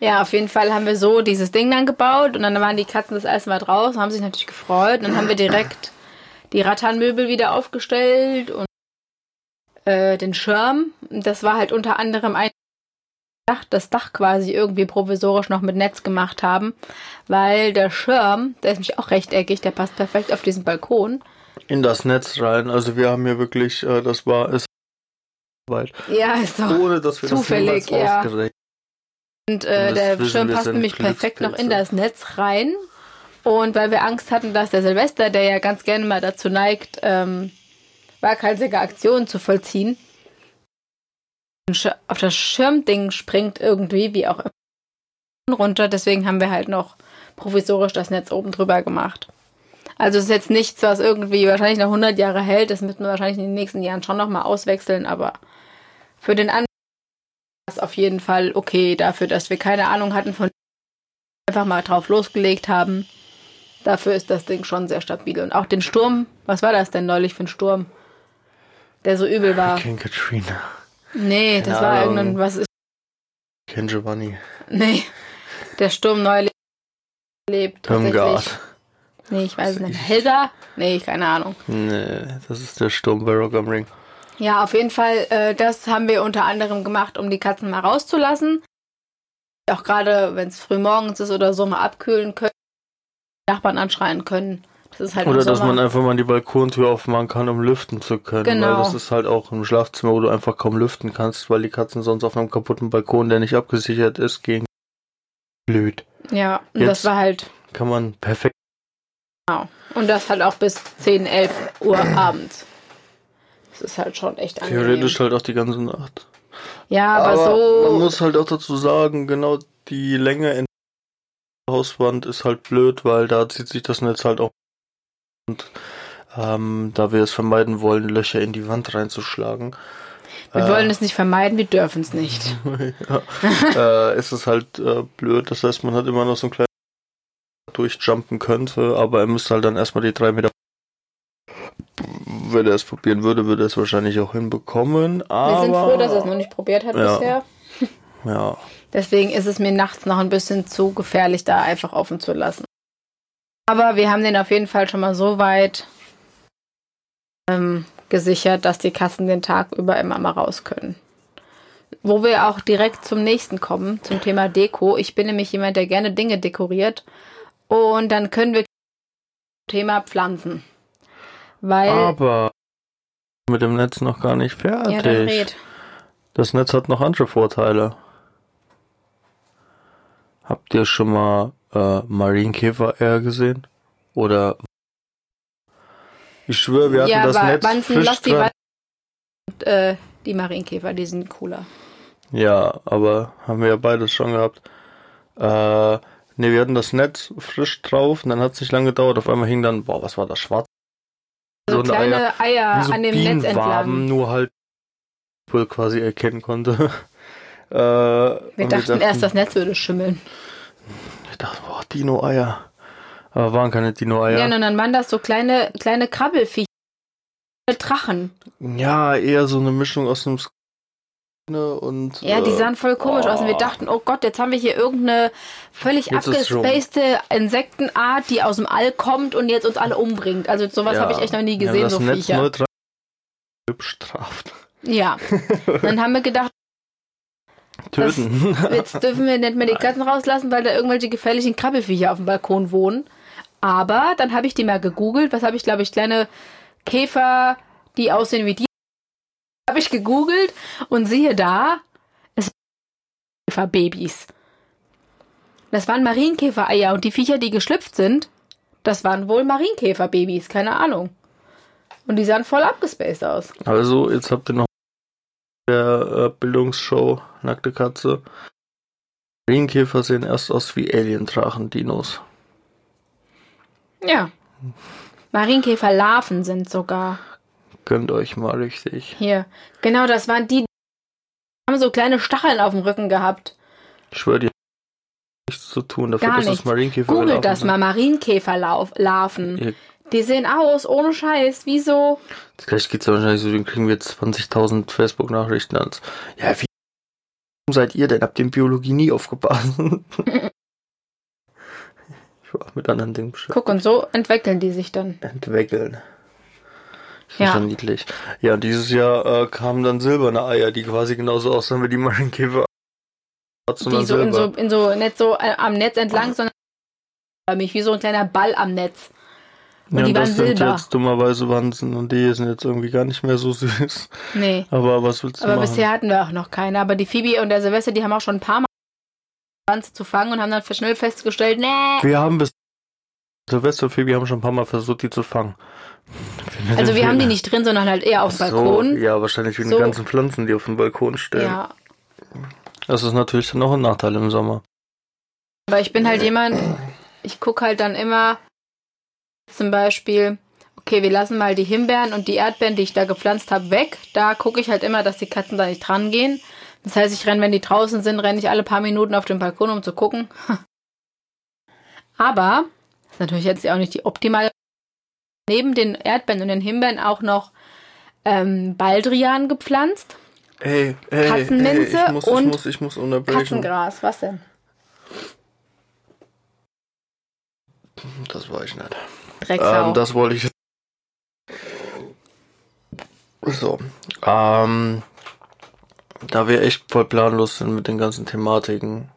Speaker 1: ja, auf jeden Fall haben wir so dieses Ding dann gebaut und dann waren die Katzen das erste Mal draußen, haben sich natürlich gefreut. Und dann haben wir direkt die Rattanmöbel wieder aufgestellt und äh, den Schirm. Das war halt unter anderem ein Dach, das Dach quasi irgendwie provisorisch noch mit Netz gemacht haben, weil der Schirm, der ist nämlich auch rechteckig, der passt perfekt auf diesen Balkon.
Speaker 2: In das Netz rein. Also wir haben hier wirklich, äh, das war es weit.
Speaker 1: Ja, ist so.
Speaker 2: Ohne dass wir
Speaker 1: Zufällig,
Speaker 2: das
Speaker 1: ja.
Speaker 2: ausgerechnet
Speaker 1: Und äh, der Schirm passt nämlich perfekt noch in das Netz rein. Und weil wir Angst hatten, dass der Silvester, der ja ganz gerne mal dazu neigt, ähm, waghalsige Aktionen zu vollziehen, auf das Schirmding springt irgendwie, wie auch immer, runter. Deswegen haben wir halt noch provisorisch das Netz oben drüber gemacht. Also es ist jetzt nichts, was irgendwie wahrscheinlich noch 100 Jahre hält. Das müssen wir wahrscheinlich in den nächsten Jahren schon noch mal auswechseln. Aber für den war es auf jeden Fall okay dafür, dass wir keine Ahnung hatten von einfach mal drauf losgelegt haben. Dafür ist das Ding schon sehr stabil. Und auch den Sturm, was war das denn neulich für ein Sturm? Der so übel war.
Speaker 2: Ken Katrina.
Speaker 1: Nee, das
Speaker 2: Keine
Speaker 1: war
Speaker 2: Ahnung.
Speaker 1: irgendein, was ist,
Speaker 2: Ken Giovanni.
Speaker 1: nee, der Sturm neulich lebt.
Speaker 2: Irmgard.
Speaker 1: Nee, ich weiß es nicht. Helga? Nee, keine Ahnung.
Speaker 2: Nee, das ist der Sturm bei Rock am Ring.
Speaker 1: Ja, auf jeden Fall, äh, das haben wir unter anderem gemacht, um die Katzen mal rauszulassen. Auch gerade, wenn es früh morgens ist oder so, mal abkühlen können. Nachbarn anschreien können. Das halt
Speaker 2: Oder dass man einfach mal die Balkontür aufmachen kann, um lüften zu können.
Speaker 1: Genau.
Speaker 2: Weil das ist halt auch im Schlafzimmer, wo du einfach kaum lüften kannst, weil die Katzen sonst auf einem kaputten Balkon, der nicht abgesichert ist, gehen. Blöd.
Speaker 1: Ja, und
Speaker 2: Jetzt-
Speaker 1: das war halt,
Speaker 2: Kann man perfekt.
Speaker 1: genau. Und das halt auch bis 10, 11 Uhr abends. Das ist halt schon echt angenehm.
Speaker 2: Theoretisch halt auch die ganze Nacht.
Speaker 1: Ja, aber,
Speaker 2: man
Speaker 1: so.
Speaker 2: muss halt auch dazu sagen, genau die Länge in der Hauswand ist halt blöd, weil da zieht sich das Netz halt auch. Und ähm, da wir es vermeiden wollen, Löcher in die Wand reinzuschlagen,
Speaker 1: wir
Speaker 2: äh,
Speaker 1: wollen es nicht vermeiden, wir dürfen es nicht. *laughs*
Speaker 2: ja, äh, ist es halt äh, blöd. Das heißt, man hat immer noch so einen kleinen durchjumpen könnte, aber er müsste halt dann erstmal die drei Meter. Wenn er es probieren würde, würde er es wahrscheinlich auch hinbekommen. Aber
Speaker 1: Wir sind froh, dass er es noch nicht probiert hat
Speaker 2: Ja.
Speaker 1: bisher.
Speaker 2: ja, *laughs*
Speaker 1: Deswegen ist es mir nachts noch ein bisschen zu gefährlich, da einfach offen zu lassen. Aber wir haben den auf jeden Fall schon mal so weit ähm, gesichert, dass die Kassen den Tag über immer mal raus können. Wo wir auch direkt zum nächsten kommen, zum Thema Deko. Ich bin nämlich jemand, der gerne Dinge dekoriert. Und dann können wir Thema Pflanzen. Weil.
Speaker 2: aber mit dem Netz noch gar nicht fertig.
Speaker 1: ja, dann red.
Speaker 2: Das Netz hat noch andere Vorteile. Habt ihr schon mal äh, Marienkäfer-Eier gesehen? Oder ich schwöre, wir hatten
Speaker 1: ja,
Speaker 2: das
Speaker 1: aber
Speaker 2: Netz frisch
Speaker 1: lass die und, äh, die Marienkäfer, die sind cooler.
Speaker 2: Ja, aber haben wir ja beides schon gehabt. Äh, Ne, wir hatten das Netz frisch drauf und dann hat es nicht lange gedauert. Auf einmal hing dann, boah, was war das, schwarz?
Speaker 1: So, so kleine Eier, Eier
Speaker 2: so
Speaker 1: an dem Netz entlang.
Speaker 2: nur halt wohl quasi erkennen konnte. *laughs*
Speaker 1: äh, wir, dachten wir, dachten erst, das Netz würde schimmeln.
Speaker 2: Ich dachte, boah, Dino-Eier. Aber waren keine Dino-Eier.
Speaker 1: Ja, und dann waren das so kleine, kleine Krabbelfiecher. Drachen.
Speaker 2: Ja, eher so eine Mischung aus einem und.
Speaker 1: Ja, die sahen voll komisch oh. aus und wir dachten, oh Gott, jetzt haben wir hier irgendeine völlig abgespacede Insektenart, die aus dem All kommt und jetzt uns alle umbringt. Also sowas ja. habe ich echt noch nie gesehen, ja, das so Netz Viecher. Neutral
Speaker 2: bestraft.
Speaker 1: Ja. *laughs* dann haben wir gedacht,
Speaker 2: Töten.
Speaker 1: Das, jetzt dürfen wir nicht mehr die Katzen rauslassen, weil da irgendwelche gefährlichen Krabbelfiecher auf dem Balkon wohnen. Aber dann habe ich die mal gegoogelt. Was habe ich, glaube ich, kleine Käfer, die aussehen wie die habe ich gegoogelt und siehe da, es waren Babys. Das waren Marienkäfer-Eier und die Viecher, die geschlüpft sind, das waren wohl Marienkäfer-Babys, keine Ahnung. Und die sahen voll abgespaced aus.
Speaker 2: Also, jetzt habt ihr noch der äh, Bildungsshow Nackte Katze. Marienkäfer sehen erst aus wie Alien-Drachen-Dinos.
Speaker 1: Ja. Marienkäfer-Larven sind sogar.
Speaker 2: Gönnt euch mal richtig.
Speaker 1: Hier. Genau, das waren die, die haben so kleine Stacheln auf dem Rücken gehabt.
Speaker 2: Ich schwöre dir, nichts zu tun dafür,
Speaker 1: Gar dass nichts.
Speaker 2: es Marienkäfer
Speaker 1: Googelt das mal, Marienkäferlarven. Die sehen aus, ohne Scheiß, wieso?
Speaker 2: Gleich geht's ja wahrscheinlich so, dann kriegen wir 20.000 Facebook-Nachrichten ans. Ja, wie seid ihr denn? Habt ihr in Biologie nie aufgepasst? *laughs* ich war mit anderen Dingen
Speaker 1: beschäftigt. Guck, und so entwickeln die sich dann.
Speaker 2: Entwickeln. Das ja. schon niedlich. Ja, und dieses Jahr äh, kamen dann silberne Eier, die quasi genauso aussahen wie die Marienkäfer.
Speaker 1: Die so in, so in so, nicht so äh, am Netz entlang, sondern mich wie so ein kleiner Ball am Netz.
Speaker 2: Und ja, die und waren das silber. Sind jetzt dummerweise Wanzen und die sind jetzt irgendwie gar nicht mehr so süß.
Speaker 1: Nee.
Speaker 2: Aber was willst du
Speaker 1: aber
Speaker 2: machen?
Speaker 1: Aber bisher hatten wir auch noch keine. Aber die Phoebe und der Silvester, die haben auch schon ein paar Mal Wanze zu fangen und haben dann schnell festgestellt, nee.
Speaker 2: Wir haben bis Silvester und Phoebe haben schon ein paar Mal versucht, die zu fangen.
Speaker 1: Also wir haben die nicht drin, sondern halt eher auf dem Balkon.
Speaker 2: So, ja, wahrscheinlich wegen so. den ganzen Pflanzen, die auf dem Balkon stehen. Ja. Das ist natürlich dann auch ein Nachteil im Sommer.
Speaker 1: Aber ich bin halt jemand, ich gucke halt dann immer zum Beispiel, okay, wir lassen mal die Himbeeren und die Erdbeeren, die ich da gepflanzt habe, weg. Da gucke ich halt immer, dass die Katzen da nicht dran gehen. Das heißt, ich renne, wenn die draußen sind, renne ich alle paar Minuten auf den Balkon, um zu gucken. *laughs* Aber, das ist natürlich jetzt auch nicht die optimale neben den Erdbeeren und den Himbeeren auch noch ähm, Baldrian gepflanzt.
Speaker 2: Ey, ey,
Speaker 1: Katzenminze
Speaker 2: ey, ich muss,
Speaker 1: und
Speaker 2: ich muss, ich muss unterbrechen.
Speaker 1: Katzengras. Was denn?
Speaker 2: Das war ich nicht.
Speaker 1: Drecksau.
Speaker 2: Ähm, das wollte ich. So. Ähm, da wir echt voll planlos sind mit den ganzen Thematiken,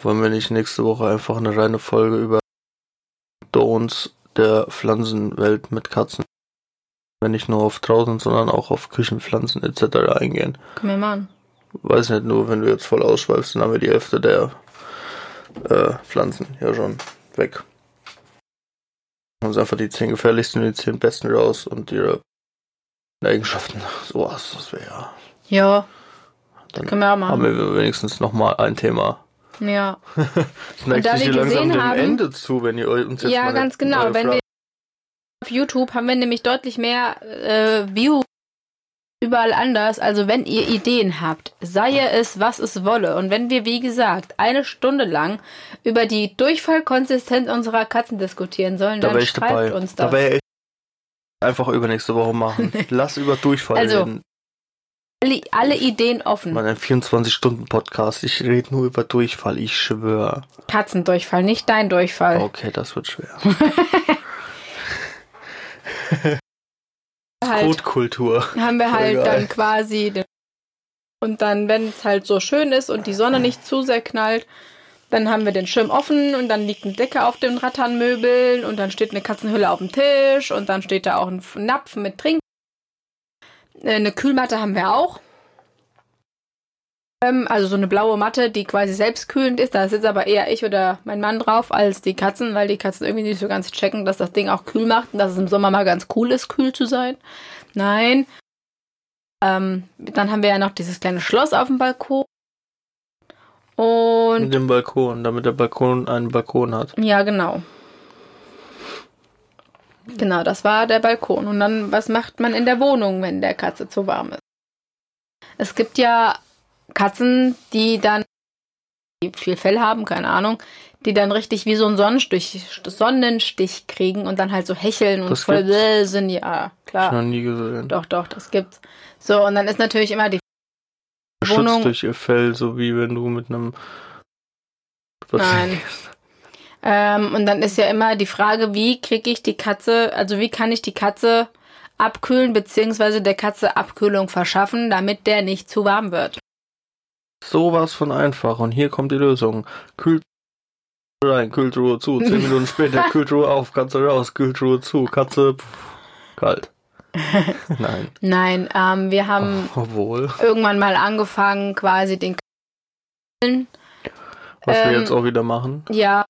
Speaker 2: wollen wir nicht nächste Woche einfach eine reine Folge über Don'ts der Pflanzenwelt mit Katzen. Wenn nicht nur auf draußen, sondern auch auf Küchenpflanzen etc. eingehen.
Speaker 1: Können wir machen.
Speaker 2: Weiß nicht, nur wenn du jetzt voll ausschweifst, dann haben wir die Hälfte der äh, Pflanzen ja schon weg. Uns einfach die 10 gefährlichsten und die 10 besten raus und ihre Eigenschaften. So was, das wäre ja.
Speaker 1: Ja.
Speaker 2: Dann können wir auch machen. haben wir wenigstens nochmal ein Thema
Speaker 1: ja.
Speaker 2: das *laughs* neigt sich hier langsam dem haben, Ende zu, wenn ihr uns jetzt
Speaker 1: Ja, ganz genau. Wenn wir auf YouTube haben wir nämlich deutlich mehr äh, Views überall anders. Also wenn ihr Ideen habt, sei es, was es wolle. Und wenn wir, wie gesagt, eine Stunde lang über die Durchfallkonsistenz unserer Katzen diskutieren sollen, dann schreibt dabei. uns das.
Speaker 2: Da wäre ich einfach übernächste Woche machen. *laughs* Lass über Durchfall also, reden
Speaker 1: alle, alle Ideen offen.
Speaker 2: Mann, ein 24-Stunden-Podcast. Ich rede nur über Durchfall, ich schwöre.
Speaker 1: Katzendurchfall, nicht dein Durchfall.
Speaker 2: Okay, das wird schwer. *laughs*
Speaker 1: halt,
Speaker 2: Kotkultur.
Speaker 1: Haben wir halt dann quasi den und dann, wenn es halt so schön ist und die Sonne nicht zu sehr knallt, dann haben wir den Schirm offen und dann liegt eine Decke auf den Ratternmöbeln und dann steht eine Katzenhülle auf dem Tisch und dann steht da auch ein Napf mit Trink äh, eine Kühlmatte haben wir auch. Ähm, also so eine blaue Matte, die quasi selbstkühlend ist. Da sitzt aber eher ich oder mein Mann drauf als die Katzen, weil die Katzen irgendwie nicht so ganz checken, dass das Ding auch kühl macht und dass es im Sommer mal ganz cool ist, kühl zu sein. Nein. Ähm, dann haben wir ja noch dieses kleine Schloss auf dem Balkon. Und
Speaker 2: Mit dem Balkon, damit der Balkon einen Balkon hat.
Speaker 1: ja, genau. Genau, das war der Balkon. Und dann, was macht man in der Wohnung, wenn der Katze zu warm ist? Es gibt ja Katzen, die dann die viel Fell haben, keine Ahnung, die dann richtig wie so einen Sonnenstich, Sonnenstich kriegen und dann halt so hecheln und
Speaker 2: Das
Speaker 1: voll bläh sind. Ja,
Speaker 2: Hab ich
Speaker 1: klar.
Speaker 2: noch nie gesehen.
Speaker 1: Doch, doch, das gibt's. So, und dann ist natürlich immer die
Speaker 2: Schutz
Speaker 1: Wohnung-
Speaker 2: durch ihr Fell, so wie wenn du mit einem
Speaker 1: Nein. Ähm, und dann ist ja immer die Frage, wie kriege ich die Katze, also wie kann ich die Katze abkühlen, beziehungsweise der Katze Abkühlung verschaffen, damit der nicht zu warm wird.
Speaker 2: Sowas von einfach. Und hier kommt die Lösung. Kühl rein, Kühltruhe zu. Zehn *laughs* Minuten später Kühltruhe auf, Katze raus, Kühltruhe zu, Katze pff, kalt. *laughs* Nein.
Speaker 1: Nein, ähm, wir haben
Speaker 2: Obwohl.
Speaker 1: irgendwann mal angefangen, quasi den Kühlen,
Speaker 2: Was wir
Speaker 1: Ähm,
Speaker 2: jetzt auch wieder machen.
Speaker 1: ja,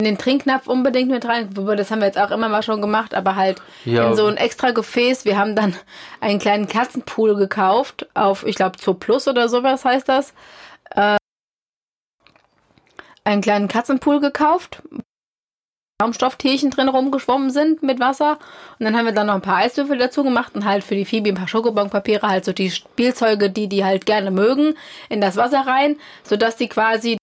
Speaker 1: in den Trinknapf unbedingt mit rein. Das haben wir jetzt auch immer mal schon gemacht, aber halt
Speaker 2: Ja,
Speaker 1: in so ein extra Gefäß. Wir haben dann einen kleinen Katzenpool gekauft auf, ich glaube, Zoo Plus oder sowas heißt das. Äh, einen kleinen Katzenpool gekauft. Raumstofftierchen drin rumgeschwommen sind mit Wasser. Und dann haben wir dann noch ein paar Eiswürfel dazu gemacht und halt für die Phoebe ein paar Schokobonpapiere, halt so die Spielzeuge, die die halt gerne mögen, in das Wasser rein, sodass die quasi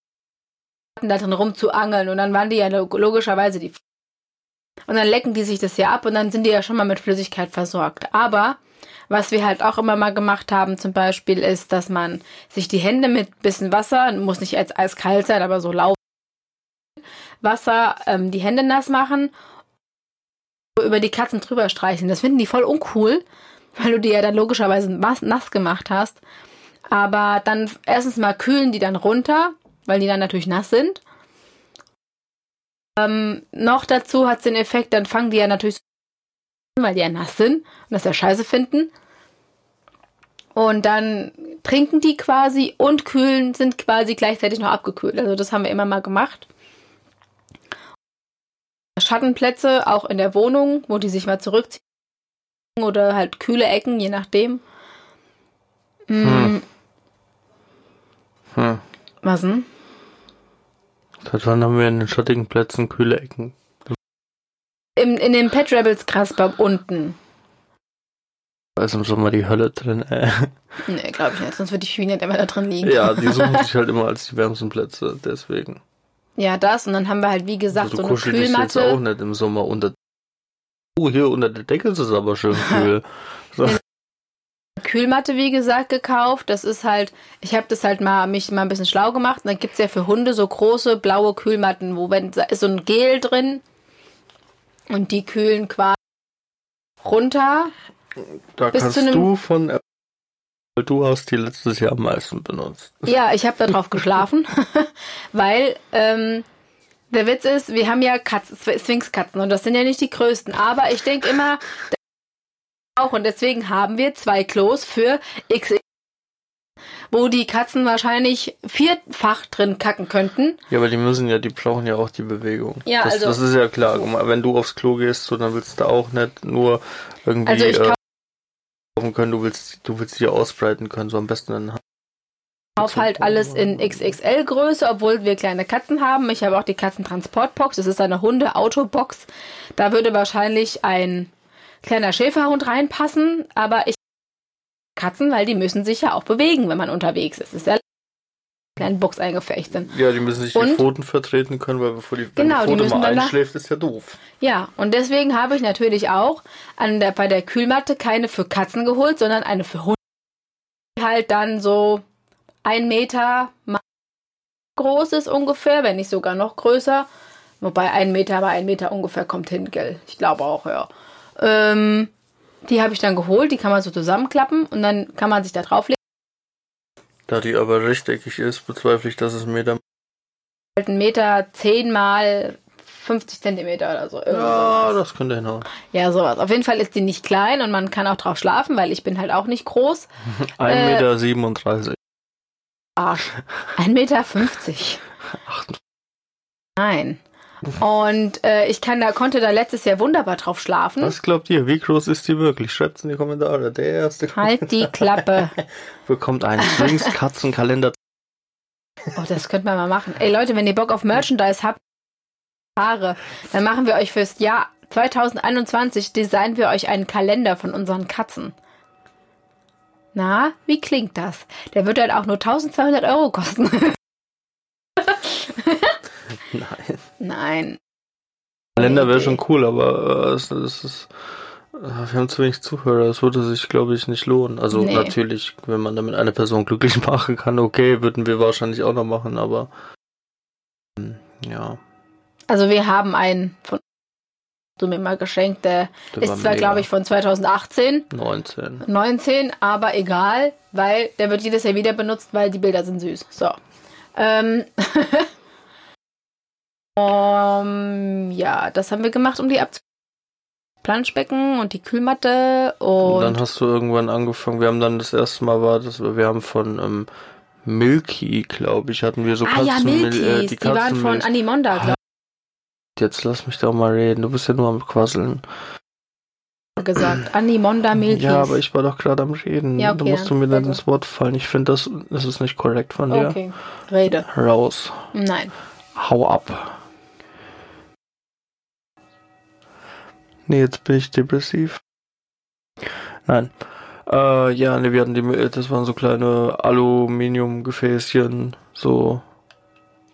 Speaker 1: da drin rumzuangeln. Und dann waren die ja logischerweise die und dann lecken die sich das ja ab und dann sind die ja schon mal mit Flüssigkeit versorgt. Aber was wir halt auch immer mal gemacht haben, zum Beispiel, ist, dass man sich die Hände mit bisschen Wasser, muss nicht als eiskalt sein, aber so lau Wasser, ähm, die Hände nass machen, über die Katzen drüber streichen. Das finden die voll uncool, weil du die ja dann logischerweise nass gemacht hast. Aber dann erstens mal kühlen die dann runter, weil die dann natürlich nass sind. Ähm, noch dazu hat es den Effekt, dann fangen die ja natürlich weil die ja nass sind und das ja scheiße finden. Und dann trinken die quasi und kühlen, sind quasi gleichzeitig noch abgekühlt. Also das haben wir immer mal gemacht. Schattenplätze auch in der Wohnung, wo die sich mal zurückziehen oder halt kühle Ecken, je nachdem. Mm,
Speaker 2: Hm. Hm.
Speaker 1: Was denn?
Speaker 2: Seit wann haben wir in den schattigen Plätzen kühle Ecken?
Speaker 1: Im, in den Pet Rebels Grasbaum unten.
Speaker 2: Da ist im Sommer die Hölle drin, äh.
Speaker 1: Nee, glaube ich nicht, sonst würde die nicht immer da drin liegen.
Speaker 2: Ja, die suchen *laughs* sich halt immer als die wärmsten Plätze, deswegen.
Speaker 1: Ja, das. Und dann haben wir halt, wie gesagt,
Speaker 2: Also
Speaker 1: so eine
Speaker 2: dich jetzt auch
Speaker 1: Kühlmatte.
Speaker 2: nicht im Sommer unter. Oh, hier unter der Decke ist es aber schön *laughs* kühl.
Speaker 1: Kühlmatte, wie gesagt, gekauft. Das ist halt, ich habe das halt mal mich mal ein bisschen schlau gemacht. Und dann gibt's ja für Hunde so große blaue Kühlmatten, wo wenn da ist so ein Gel drin und die kühlen quasi runter.
Speaker 2: Da
Speaker 1: Bis
Speaker 2: kannst
Speaker 1: zu einem-
Speaker 2: du von weil du hast die letztes Jahr am meisten benutzt.
Speaker 1: Ja, ich habe da drauf geschlafen, *laughs* weil ähm, der Witz ist, wir haben ja Katzen, Sphinxkatzen und das sind ja nicht die größten. Aber ich denke immer, auch und deswegen haben wir zwei Klos für XXL, wo die Katzen wahrscheinlich vierfach drin kacken könnten.
Speaker 2: Ja, aber die müssen ja, die brauchen ja auch die Bewegung.
Speaker 1: Ja,
Speaker 2: das,
Speaker 1: also-
Speaker 2: das ist ja klar. Wenn du aufs Klo gehst, so, dann willst du auch nicht nur irgendwie
Speaker 1: Also ich
Speaker 2: äh,
Speaker 1: kauf-
Speaker 2: laufen können, du willst, du willst die ausbreiten können, so am besten dann
Speaker 1: Auf halt alles in XXL-Größe, obwohl wir kleine Katzen haben. Ich habe auch die Katzentransportbox. Das ist eine Hunde-Autobox. Da würde wahrscheinlich ein kleiner Schäferhund reinpassen, aber ich Katzen, weil die müssen sich ja auch bewegen, wenn man unterwegs ist. Das ist ja kleinen Box eingefecht sind.
Speaker 2: Ja, die müssen sich die
Speaker 1: Und?
Speaker 2: Pfoten vertreten können, weil bevor die,
Speaker 1: Genau,
Speaker 2: die
Speaker 1: die
Speaker 2: Pfote
Speaker 1: müssen
Speaker 2: mal einschläft, ist ja doof.
Speaker 1: Ja, und deswegen habe ich natürlich auch an der, bei der Kühlmatte keine für Katzen geholt, sondern eine für Hunde. Die halt dann so ein Meter mal groß ist ungefähr, wenn nicht sogar noch größer. Wobei ein Meter bei ein Meter ungefähr kommt hin, gell? Ich glaube auch, ja. Ähm, die habe ich dann geholt, die kann man so zusammenklappen und dann kann man sich da drauflegen.
Speaker 2: Da die aber rechteckig ist, bezweifle ich, dass es mir dann.
Speaker 1: Halt ein Meter zehn mal 50 Zentimeter oder so.
Speaker 2: Ja, das könnte hinhauen.
Speaker 1: Ja, sowas. Auf jeden Fall ist die nicht klein und man kann auch drauf schlafen, weil ich bin halt auch nicht groß. *laughs*
Speaker 2: 1,37 Meter.
Speaker 1: Arsch. 1,50 Meter. Nein. Und äh, ich kann da, konnte da letztes Jahr wunderbar drauf schlafen.
Speaker 2: Was glaubt ihr? Wie groß ist die wirklich? Schreibt's in die Kommentare. Der erste
Speaker 1: Halt die Klappe. *laughs*
Speaker 2: bekommt einen Sphinx-Katzenkalender.
Speaker 1: Oh, das könnte man mal machen. Ey Leute, wenn ihr Bock auf Merchandise habt, Haare, dann machen wir euch fürs Jahr 2021 designen wir euch einen Kalender von unseren Katzen. Na, wie klingt das? Der wird halt auch nur 1200 Euro kosten. *laughs*
Speaker 2: Nein.
Speaker 1: Nein.
Speaker 2: Kalender wäre schon cool, aber äh, es, es ist. äh, Wir haben zu wenig Zuhörer, das würde sich, glaube ich, nicht lohnen. Also
Speaker 1: Nee.
Speaker 2: natürlich, wenn man damit eine Person glücklich *laughs* machen kann, okay, würden wir wahrscheinlich auch noch machen, aber hm, ja,
Speaker 1: Also wir haben einen von du mir mal geschenkt, der
Speaker 2: der
Speaker 1: ist zwar, glaube ich, von 2018,
Speaker 2: 19.
Speaker 1: 19, aber egal, weil der wird jedes Jahr wieder benutzt, weil die Bilder sind süß. So. Ähm. *laughs* um, ja, das haben wir gemacht, um die abzu Planschbecken und die Kühlmatte
Speaker 2: Und
Speaker 1: und,
Speaker 2: dann hast du irgendwann angefangen, wir haben dann das erste Mal war das, wir haben von ähm, Milky, glaube ich, hatten wir so
Speaker 1: ah ja,
Speaker 2: Katzenmil-
Speaker 1: Milkies,
Speaker 2: äh,
Speaker 1: die, waren von. Animonda, glaube
Speaker 2: Jetzt lass mich doch mal reden, du bist ja nur am Quasseln.
Speaker 1: ich gesagt. Animonda Milkies.
Speaker 2: Ja, aber ich war doch gerade am Reden.
Speaker 1: Ja, okay,
Speaker 2: da musst du
Speaker 1: dann
Speaker 2: mir dann ins Wort fallen. Ich finde, das, das ist nicht korrekt von dir.
Speaker 1: Okay, rede.
Speaker 2: Raus.
Speaker 1: Nein.
Speaker 2: Hau ab. Nee, jetzt bin ich depressiv. Nein. Äh, ja, nee, wir hatten die, das waren so kleine Aluminiumgefäßchen, so,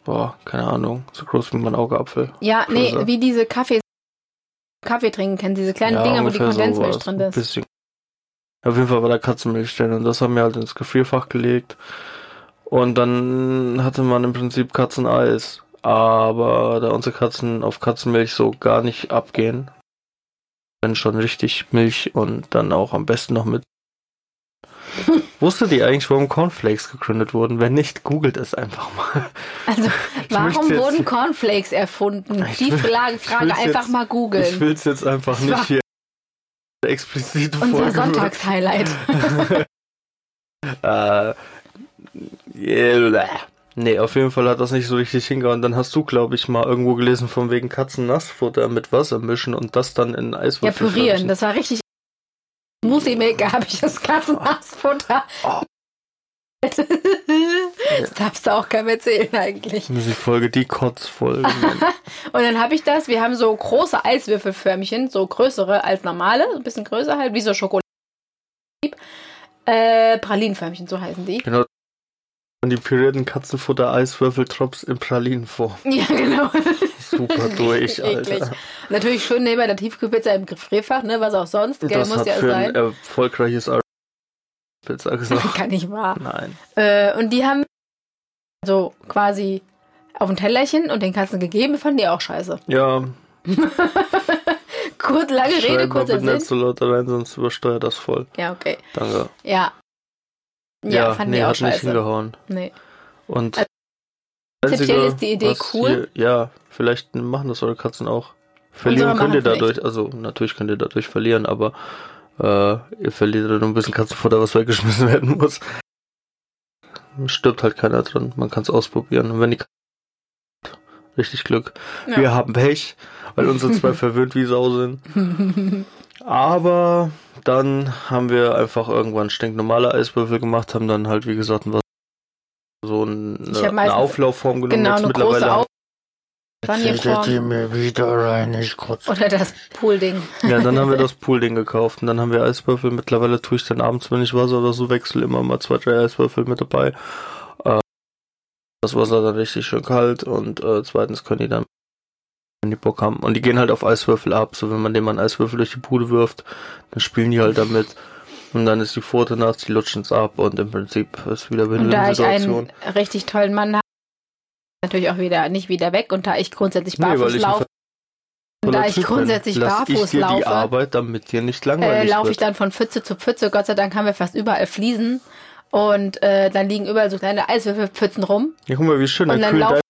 Speaker 2: boah, keine Ahnung, so groß wie mein Augapfel.
Speaker 1: Ja, nee, wie diese Kaffee Kaffee trinken kennen, diese kleinen
Speaker 2: ja,
Speaker 1: Dinger, wo die Kondensmilch
Speaker 2: sowas,
Speaker 1: drin ist.
Speaker 2: Bisschen. Auf jeden Fall war da Katzenmilch drin und das haben wir halt ins Gefrierfach gelegt. Und dann hatte man im Prinzip Katzeneis. Aber da unsere Katzen auf Katzenmilch so gar nicht abgehen, wenn schon richtig Milch und dann auch am besten noch mit. Wusstet ihr eigentlich, warum Cornflakes gegründet wurden? Wenn nicht, googelt es einfach mal.
Speaker 1: Also,
Speaker 2: Ich
Speaker 1: warum
Speaker 2: jetzt-
Speaker 1: wurden Cornflakes erfunden?
Speaker 2: Ich
Speaker 1: Die
Speaker 2: will-
Speaker 1: Frage,
Speaker 2: ich
Speaker 1: einfach
Speaker 2: jetzt-
Speaker 1: mal
Speaker 2: Ich
Speaker 1: googeln.
Speaker 2: will es jetzt einfach
Speaker 1: Das
Speaker 2: nicht hier explizit
Speaker 1: Unser Sonntagshighlight. *laughs*
Speaker 2: Äh, yeah. Nee, auf jeden Fall hat das nicht so richtig hingehauen. Dann hast du, glaube ich, mal irgendwo gelesen, von wegen Katzennassfutter mit Wasser mischen und das dann in
Speaker 1: Ja,
Speaker 2: Eiswürfel
Speaker 1: pürieren, das war richtig. *laughs* Smoothie-Maker habe ich das Katzennassfutter.
Speaker 2: Oh. *laughs*
Speaker 1: Das darfst du auch keinem erzählen eigentlich.
Speaker 2: Muss die Folge die Kotzfolge. *laughs*
Speaker 1: Und dann habe ich das, wir haben so große Eiswürfelförmchen, so größere als normale, ein bisschen größer halt, wie so Schokolade. Äh, Pralinenförmchen, so heißen die.
Speaker 2: genau. Und die pürierten Katzenfutter-Eiswürfeltrops in Pralinenform. *laughs*
Speaker 1: Ja, genau.
Speaker 2: Super *laughs* durch,
Speaker 1: eklig.
Speaker 2: Alter.
Speaker 1: Natürlich schön neben der Tiefkühlpizza im Gefrierfach, ne, was auch sonst, gell,
Speaker 2: Das
Speaker 1: muss
Speaker 2: hat
Speaker 1: ja
Speaker 2: für ein
Speaker 1: sein.
Speaker 2: erfolgreiches Ar- Pizza gesagt. *laughs*
Speaker 1: Kann nicht wahr.
Speaker 2: Nein.
Speaker 1: Äh, und die haben so quasi auf ein Tellerchen und den Katzen gegeben, fanden die auch scheiße.
Speaker 2: Ja,
Speaker 1: Kurz, lange Rede,
Speaker 2: schreib mal
Speaker 1: kurzer
Speaker 2: bitte nicht
Speaker 1: Sinn.
Speaker 2: so laut rein, sonst übersteuert das voll.
Speaker 1: Ja, okay.
Speaker 2: Danke.
Speaker 1: Ja. Ja, fanden
Speaker 2: nee,
Speaker 1: die auch
Speaker 2: hat nicht
Speaker 1: scheiße.
Speaker 2: hingehauen.
Speaker 1: Nee.
Speaker 2: Und
Speaker 1: Also, prinzipiell
Speaker 2: Einzige,
Speaker 1: ist die Idee cool.
Speaker 2: Hier, ja, vielleicht machen das eure Katzen auch. Verlieren könnt ihr dadurch, also natürlich könnt ihr dadurch verlieren, aber äh, ihr verliert dann ein bisschen Katzenfutter, was weggeschmissen *laughs* werden muss. Stirbt halt keiner dran, man kann es ausprobieren. Und wenn die Katze *laughs* richtig Glück.
Speaker 1: Ja.
Speaker 2: Wir haben Pech, weil unsere zwei *laughs* verwöhnt wie Sau sind. Aber dann haben wir einfach irgendwann stinknormale Eiswürfel gemacht, haben dann halt, wie gesagt, was so
Speaker 1: Ich
Speaker 2: eine, eine Auflaufform genommen.
Speaker 1: genau, eine große
Speaker 2: mittlerweile
Speaker 1: Auf Champagnerform
Speaker 2: mir wieder rein, ich kotze.
Speaker 1: oder das Poolding.
Speaker 2: Ja, dann haben wir *laughs* das Poolding gekauft und dann haben wir Eiswürfel. Mittlerweile tue ich dann abends, wenn ich Wasser oder so wechsle, immer mal zwei, drei Eiswürfel mit dabei. Äh, das Wasser dann richtig schön kalt und äh, zweitens können die dann, wenn die Bock haben. Und die gehen halt auf Eiswürfel ab. So, wenn man dem mal einen Eiswürfel durch die Bude wirft, dann spielen die halt damit. Und dann ist die Pfote nass, die lutschen's ab und im Prinzip ist wieder
Speaker 1: Und da ich einen richtig tollen Mann habe, natürlich auch wieder nicht wieder weg und da ich grundsätzlich
Speaker 2: Nee,
Speaker 1: barfuß
Speaker 2: ein
Speaker 1: laufe, und da ich
Speaker 2: Typ bin.
Speaker 1: grundsätzlich
Speaker 2: Lass
Speaker 1: barfuß
Speaker 2: ich dir die
Speaker 1: laufe,
Speaker 2: Arbeit, damit dir nicht
Speaker 1: äh,
Speaker 2: langweilig
Speaker 1: laufe
Speaker 2: wird.
Speaker 1: ich dann von Pfütze zu Pfütze. Gott sei Dank haben wir fast überall Fliesen und äh, dann liegen überall so kleine Eiswürfelpfützen rum.
Speaker 2: ja, guck mal, wie schön.
Speaker 1: Und
Speaker 2: Dann
Speaker 1: dann
Speaker 2: kühlt
Speaker 1: laufe
Speaker 2: dein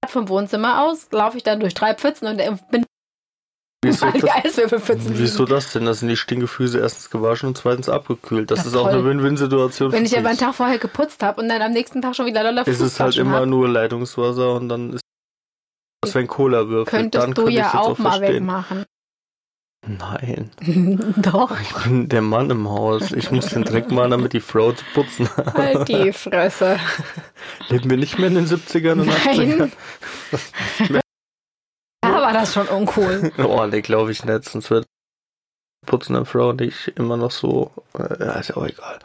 Speaker 1: ich vom Wohnzimmer aus, laufe ich dann durch drei Pfützen und äh, bin
Speaker 2: Wieso *laughs* das- Wieso das denn? Das sind die Stinkefüße erstens gewaschen und zweitens abgekühlt. Das
Speaker 1: Ja,
Speaker 2: ist auch eine Win-Win-Situation.
Speaker 1: Wenn ich aber einen. Tag vorher geputzt habe und dann am nächsten Tag schon wieder doller
Speaker 2: ist es halt
Speaker 1: Fußtaschen
Speaker 2: immer
Speaker 1: hab,
Speaker 2: nur Leitungswasser und dann ist das wenn Cola würfelt.
Speaker 1: könntest
Speaker 2: dann
Speaker 1: du ja
Speaker 2: jetzt
Speaker 1: auch mal
Speaker 2: verstehen.
Speaker 1: wegmachen.
Speaker 2: Nein. *laughs*
Speaker 1: Doch.
Speaker 2: Ich bin der Mann im Haus. Ich muss den Dreck machen, damit die Frau zu putzen hat.
Speaker 1: Halt die Fresse. *laughs*
Speaker 2: Leben wir nicht mehr in den 70ern und 80ern?
Speaker 1: Nein. *laughs* Da war das schon uncool.
Speaker 2: Oh, nee, glaube ich nicht. Sonst wird putzende Frau nicht immer noch so. Äh, ja, ist ja auch egal.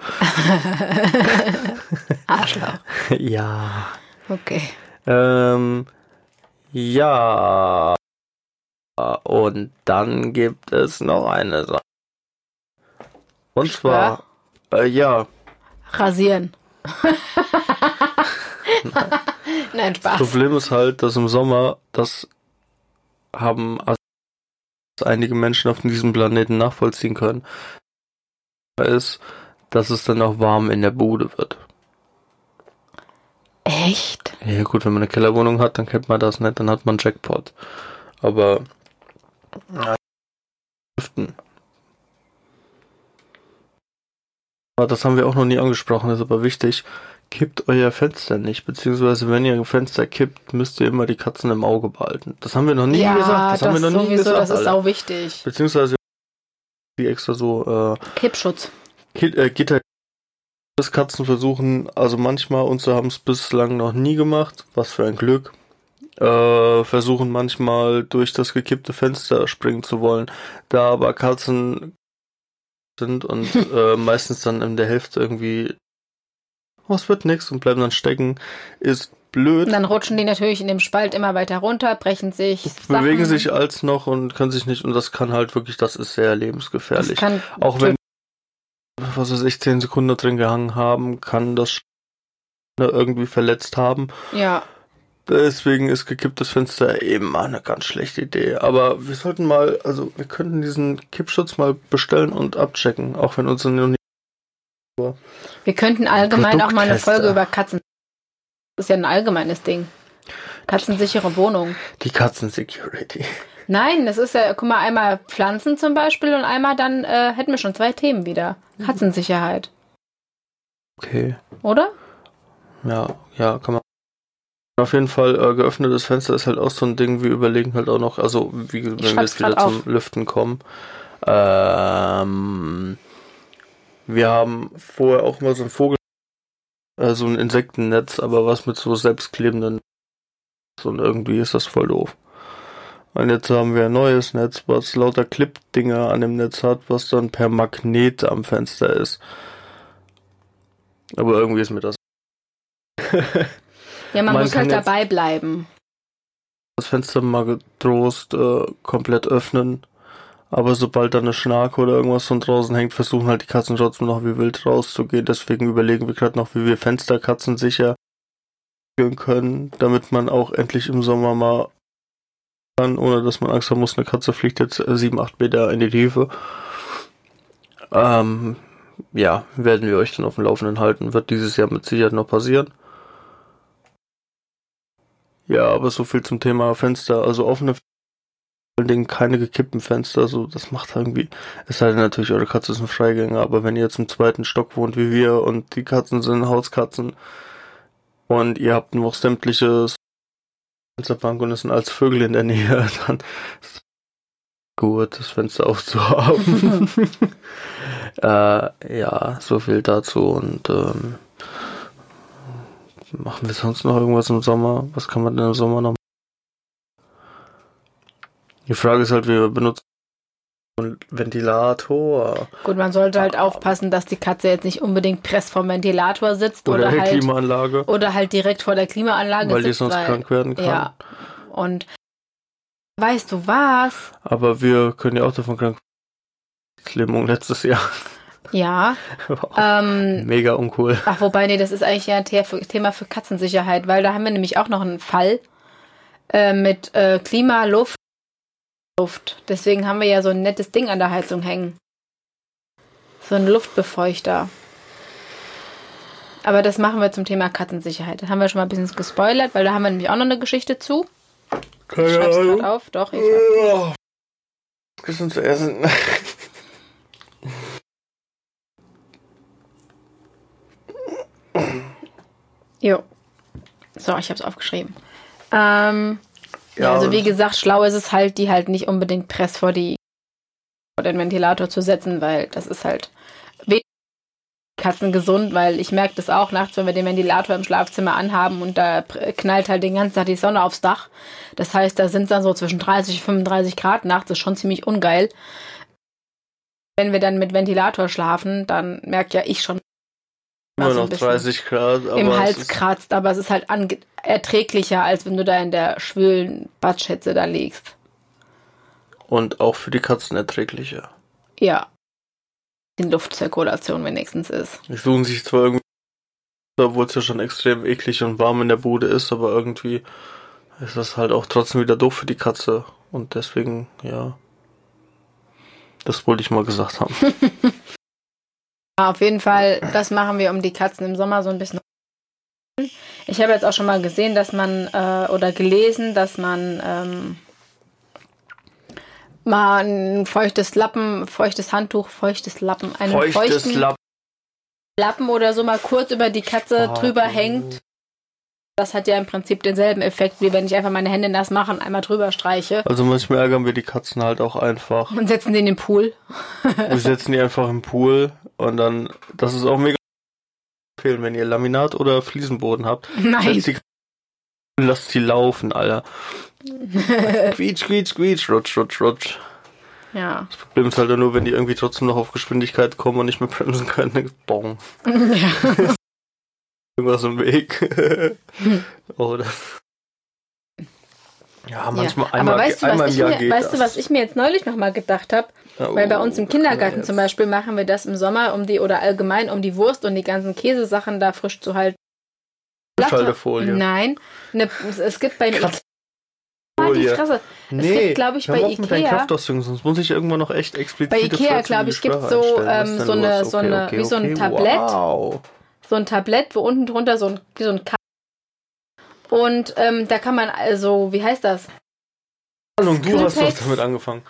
Speaker 1: Arschloch.
Speaker 2: ja.
Speaker 1: Okay.
Speaker 2: Ähm, ja. Und dann gibt es noch eine Sache. Und zwar, äh, ja,
Speaker 1: Rasieren. *laughs* Nein,
Speaker 2: das
Speaker 1: Spaß.
Speaker 2: Problem ist halt, dass im Sommer, das haben einige Menschen auf diesem Planeten nachvollziehen können, ist, dass es dann auch warm in der Bude wird.
Speaker 1: Echt?
Speaker 2: Ja gut, wenn man eine Kellerwohnung hat, dann kennt man das nicht, dann hat man Jackpot. Aber das haben wir auch noch nie angesprochen, ist aber wichtig. Kippt euer Fenster nicht, beziehungsweise wenn ihr ein Fenster kippt, müsst ihr immer die Katzen im Auge behalten. Das haben wir noch nie
Speaker 1: ja,
Speaker 2: gesagt. Das, haben wir noch nie
Speaker 1: sowieso,
Speaker 2: gesagt.
Speaker 1: das ist auch wichtig.
Speaker 2: Beziehungsweise die extra so äh,
Speaker 1: Kippschutz.
Speaker 2: Ki- äh, Gitter das Katzen versuchen, also manchmal, unsere haben es bislang noch nie gemacht, was für ein Glück, äh, versuchen manchmal durch das gekippte Fenster springen zu wollen, da aber Katzen sind und *laughs* äh, meistens dann in der Hälfte irgendwie, oh, es wird nix und bleiben dann stecken, ist blöd.
Speaker 1: Und dann rutschen die natürlich in dem Spalt immer weiter runter, brechen sich.
Speaker 2: bewegen
Speaker 1: Sachen.
Speaker 2: sich als noch und können sich nicht und das kann halt wirklich, das ist sehr lebensgefährlich. Auch wenn, was weiß ich, 10 Sekunden drin gehangen haben, kann das irgendwie verletzt haben.
Speaker 1: Ja,
Speaker 2: Deswegen ist gekipptes Fenster immer eine ganz schlechte Idee. Aber wir sollten mal, also wir könnten diesen Kippschutz mal bestellen und abchecken, auch wenn uns noch nicht.
Speaker 1: wir könnten allgemein auch mal eine. Folge über Katzen. Das ist ja ein allgemeines Ding. Katzensichere Wohnung.
Speaker 2: Die Katzen-Security.
Speaker 1: Nein, das ist ja, guck mal, einmal Pflanzen zum Beispiel und einmal dann äh, hätten wir schon zwei Themen wieder. Katzensicherheit,
Speaker 2: Okay.
Speaker 1: oder?
Speaker 2: Ja, ja, kann man. Auf jeden Fall, äh, geöffnetes Fenster ist halt auch so ein Ding, wir überlegen halt auch noch, also wie wenn wir jetzt wieder
Speaker 1: grad
Speaker 2: zum Lüften kommen. Ähm, wir haben vorher auch mal so ein Vogel, äh, so ein Insektennetz, aber was mit so selbstklebenden und irgendwie ist das voll doof. Und jetzt haben wir ein neues Netz, was lauter Clip-Dinger an dem Netz hat, was dann per Magnet am Fenster ist. Aber irgendwie ist mir das *laughs*
Speaker 1: Ja, man,
Speaker 2: Man
Speaker 1: muss halt dabei bleiben.
Speaker 2: das Fenster mal getrost äh, komplett öffnen. Aber sobald da eine Schnarke oder irgendwas von draußen hängt, versuchen halt die Katzen trotzdem noch wie wild rauszugehen. Deswegen überlegen wir gerade noch, wie wir Fensterkatzen sicher führen können, damit man auch endlich im Sommer mal kann, ohne dass man Angst haben muss, eine Katze fliegt jetzt äh, sieben, acht Meter in die Tiefe. Ähm, ja, werden wir euch dann auf dem Laufenden halten. Wird dieses Jahr mit Sicherheit noch passieren. Ja, aber so viel zum Thema Fenster. Also offene vor allen Dingen keine gekippten Fenster. So, das macht irgendwie. Es sei denn natürlich, eure Katze ist ein Freigänger, aber wenn ihr jetzt im zweiten Stock wohnt wie wir und die Katzen sind Hauskatzen und ihr habt noch sämtliche Fensterbank und es sind als Vögel in der Nähe, *laughs* dann ist gut, das Fenster aufzuhaben. *laughs* *laughs* äh, ja, so viel dazu und ähm, Machen wir sonst noch irgendwas im Sommer? Was kann man denn im Sommer noch machen? Die Frage ist halt, wir benutzen einen Ventilator
Speaker 1: Gut, man sollte halt aufpassen, dass die Katze jetzt nicht unbedingt press vom Ventilator sitzt
Speaker 2: oder,
Speaker 1: oder, halt
Speaker 2: Klimaanlage,
Speaker 1: oder halt direkt vor der Klimaanlage
Speaker 2: weil die
Speaker 1: sitzt,
Speaker 2: sonst
Speaker 1: weil,
Speaker 2: krank werden kann.
Speaker 1: Ja. Und weißt du was?
Speaker 2: Aber wir können ja auch davon krank Lähmung letztes Jahr.
Speaker 1: Ja. ähm,
Speaker 2: Mega uncool.
Speaker 1: ach, wobei, nee, das ist eigentlich ja ein The Thema für Katzensicherheit, weil da haben wir nämlich auch noch einen Fall äh, mit äh, Klima, Luft, Luft. Deswegen haben wir ja so ein nettes Ding an der Heizung hängen. So ein Luftbefeuchter. Aber das machen wir zum Thema Katzensicherheit. Da haben wir schon mal ein bisschen gespoilert, weil da haben wir nämlich auch noch eine Geschichte zu. Ich
Speaker 2: Keine
Speaker 1: schreib's
Speaker 2: Ahnung.
Speaker 1: auf. Doch, ich.
Speaker 2: Was denn zu essen?
Speaker 1: Jo. So, ich habe es aufgeschrieben. Ähm, ja,
Speaker 2: Ja,
Speaker 1: also wie gesagt, schlau ist es halt, die halt nicht unbedingt press vor die den Ventilator zu setzen, weil das ist halt Katzen gesund, weil ich merke das auch nachts, wenn wir den Ventilator im Schlafzimmer anhaben und da knallt halt den ganzen Tag die Sonne aufs Dach. Das heißt, da sind es dann so zwischen 30 und 35 Grad nachts, das ist schon ziemlich ungeil. Wenn wir dann mit Ventilator schlafen, dann merkt ja ich schon,
Speaker 2: Immer noch 30 Grad.
Speaker 1: Aber im Hals kratzt, aber es ist halt erträglicher, als wenn du da in der schwülen Badschätze da liegst.
Speaker 2: Und auch für die Katzen erträglicher.
Speaker 1: Ja. Die Luftzirkulation wenigstens ist.
Speaker 2: Die suchen sich zwar irgendwie, obwohl es ja schon extrem eklig und warm in der Bude ist, aber irgendwie ist das halt auch trotzdem wieder doof für die Katze. Und deswegen, ja. Das wollte ich mal gesagt haben. *laughs*
Speaker 1: Auf jeden Fall, das machen wir um die Katzen im Sommer so ein bisschen. Ich habe jetzt auch schon mal gesehen, dass man äh, oder gelesen, dass man ähm, mal ein feuchtes Lappen, feuchtes Handtuch, feuchtes Lappen, einen feuchtes feuchten Lappen. Lappen oder so mal kurz über die Katze oh, drüber hängt. Das hat ja im Prinzip denselben Effekt, wie wenn ich einfach meine Hände nass mache und einmal drüber streiche.
Speaker 2: Also manchmal ärgern wir die Katzen halt auch einfach.
Speaker 1: Und setzen die in den Pool. *laughs*
Speaker 2: wir setzen die einfach im Pool und dann, das ist auch mega empfehlen, wenn ihr Laminat oder Fliesenboden habt.
Speaker 1: Nein.
Speaker 2: Die, lasst sie laufen, Alter. *laughs* quietsch, quietsch, quietsch, rutsch, rutsch, rutsch.
Speaker 1: Ja.
Speaker 2: Das Problem ist halt nur, wenn die irgendwie trotzdem noch auf Geschwindigkeit kommen und nicht mehr bremsen können, dann *laughs* bong. Ja. Irgendwas im Weg. *laughs* Oder. Ja, manchmal ja. einmal,
Speaker 1: Aber weißt du, einmal im Jahr mir, geht Weißt das. du, was ich mir jetzt neulich nochmal gedacht habe? Oh, Weil bei uns im Kindergarten zum Beispiel machen wir das im Sommer, um die, oder allgemein, um die Wurst und die ganzen Käsesachen da frisch zu halten.
Speaker 2: Schaltefolie.
Speaker 1: Nein, ne, es gibt bei Ikea. Die Fresse. Nee, es gibt, glaube ich, bei Ikea. Mit
Speaker 2: sonst muss ich irgendwann noch echt explizit.
Speaker 1: Bei Ikea, glaube ich, gibt es so, ähm, so eine, okay, so eine, okay, wie so ein Tablett. Wow. So ein Tablett, wo unten drunter so ein, so ein K und ähm, da kann man also, wie heißt das?
Speaker 2: Ahnung, du hast doch damit angefangen.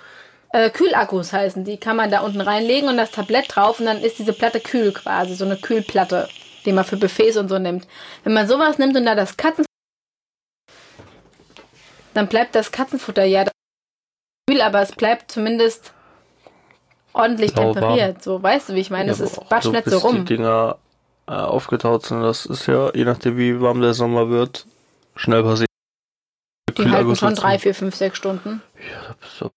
Speaker 1: Äh, Kühlakkus heißen die, kann man da unten reinlegen und das Tablett drauf und dann ist diese Platte kühl quasi, so eine Kühlplatte, die man für Buffets und so nimmt. Wenn man sowas nimmt und da das Katzenfutter, dann bleibt das Katzenfutter ja kühl, aber es bleibt zumindest ordentlich Sauber. temperiert. So, weißt du, wie ich meine? Ja, es ist batsch nicht so rum.
Speaker 2: Die Dinger äh, aufgetaut sind, das ist ja, je nachdem wie warm der Sommer wird, schnell passiert.
Speaker 1: Die halten schon drei, vier, fünf, sechs Stunden.
Speaker 2: Ja, das ist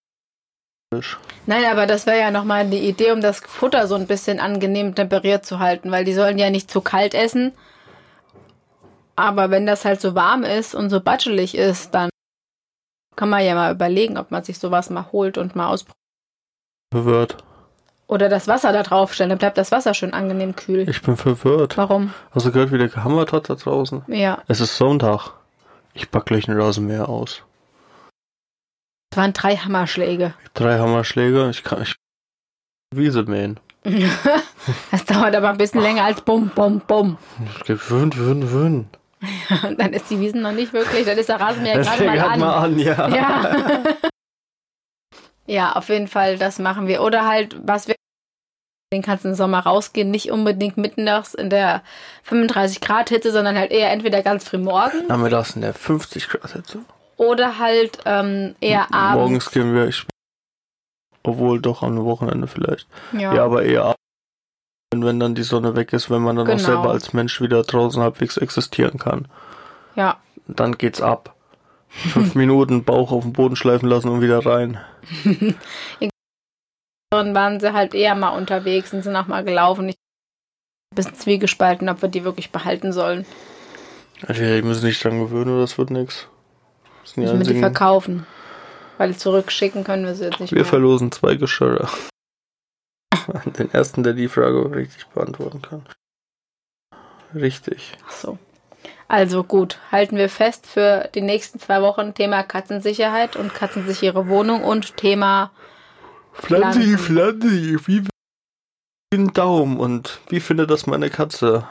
Speaker 1: Nein, aber das wäre ja nochmal die Idee, um das Futter so ein bisschen angenehm temperiert zu halten, weil die sollen ja nicht zu kalt essen. Aber wenn das halt so warm ist und so batschelig ist, dann kann man ja mal überlegen, ob man sich sowas mal holt und mal ausprobiert. Oder das Wasser da draufstellen, dann bleibt das Wasser schön angenehm kühl.
Speaker 2: Ich bin verwirrt.
Speaker 1: Warum?
Speaker 2: Hast du gehört, wie der gehammert hat da draußen?
Speaker 1: Ja.
Speaker 2: Es ist Sonntag. Ich back gleich ein Rasenmäher aus.
Speaker 1: Es waren drei Hammerschläge.
Speaker 2: Drei Hammerschläge? Ich kann ich Wiese mähen. *laughs*
Speaker 1: das dauert aber ein bisschen länger als bum, bum, bum.
Speaker 2: Es gibt Wün, Wün, Wün.
Speaker 1: Ja, *laughs* dann ist die Wiesen noch nicht wirklich, dann ist der Rasenmäher *laughs* gerade mal an.
Speaker 2: mal an. Ja.
Speaker 1: Ja. Ja, auf jeden Fall, das machen wir. Oder halt, was wir den kannst du im Sommer rausgehen, nicht unbedingt mitten nachts in der 35 Grad Hitze, sondern halt eher entweder ganz früh morgens.
Speaker 2: Haben wir das in der 50 Grad Hitze?
Speaker 1: Oder halt ähm, eher abends.
Speaker 2: Morgens gehen wir, ich, obwohl doch am Wochenende vielleicht.
Speaker 1: Ja,
Speaker 2: ja aber eher abends, wenn dann die Sonne weg ist, wenn man dann genau. auch selber als Mensch wieder draußen halbwegs existieren kann.
Speaker 1: Ja.
Speaker 2: Dann geht's ab. Fünf *laughs* Minuten Bauch auf den Boden schleifen lassen und wieder rein. *laughs*
Speaker 1: Dann waren sie halt eher mal unterwegs und sind auch mal gelaufen. Ich bin ein bisschen zwiegespalten, ob wir die wirklich behalten sollen.
Speaker 2: Also, die müssen sich dran gewöhnen oder das wird nichts.
Speaker 1: Müssen wir die verkaufen. Weil zurückschicken können wir sie jetzt nicht
Speaker 2: Wir mehr. verlosen zwei Geschirre. *laughs* Den ersten, der die Frage richtig beantworten kann. Richtig.
Speaker 1: Ach so. Also gut, halten wir fest für die nächsten zwei Wochen Thema Katzensicherheit und katzensichere Wohnung und Thema
Speaker 2: Pflanzi, Pflanzi, wie den Daumen und wie findet das meine Katze?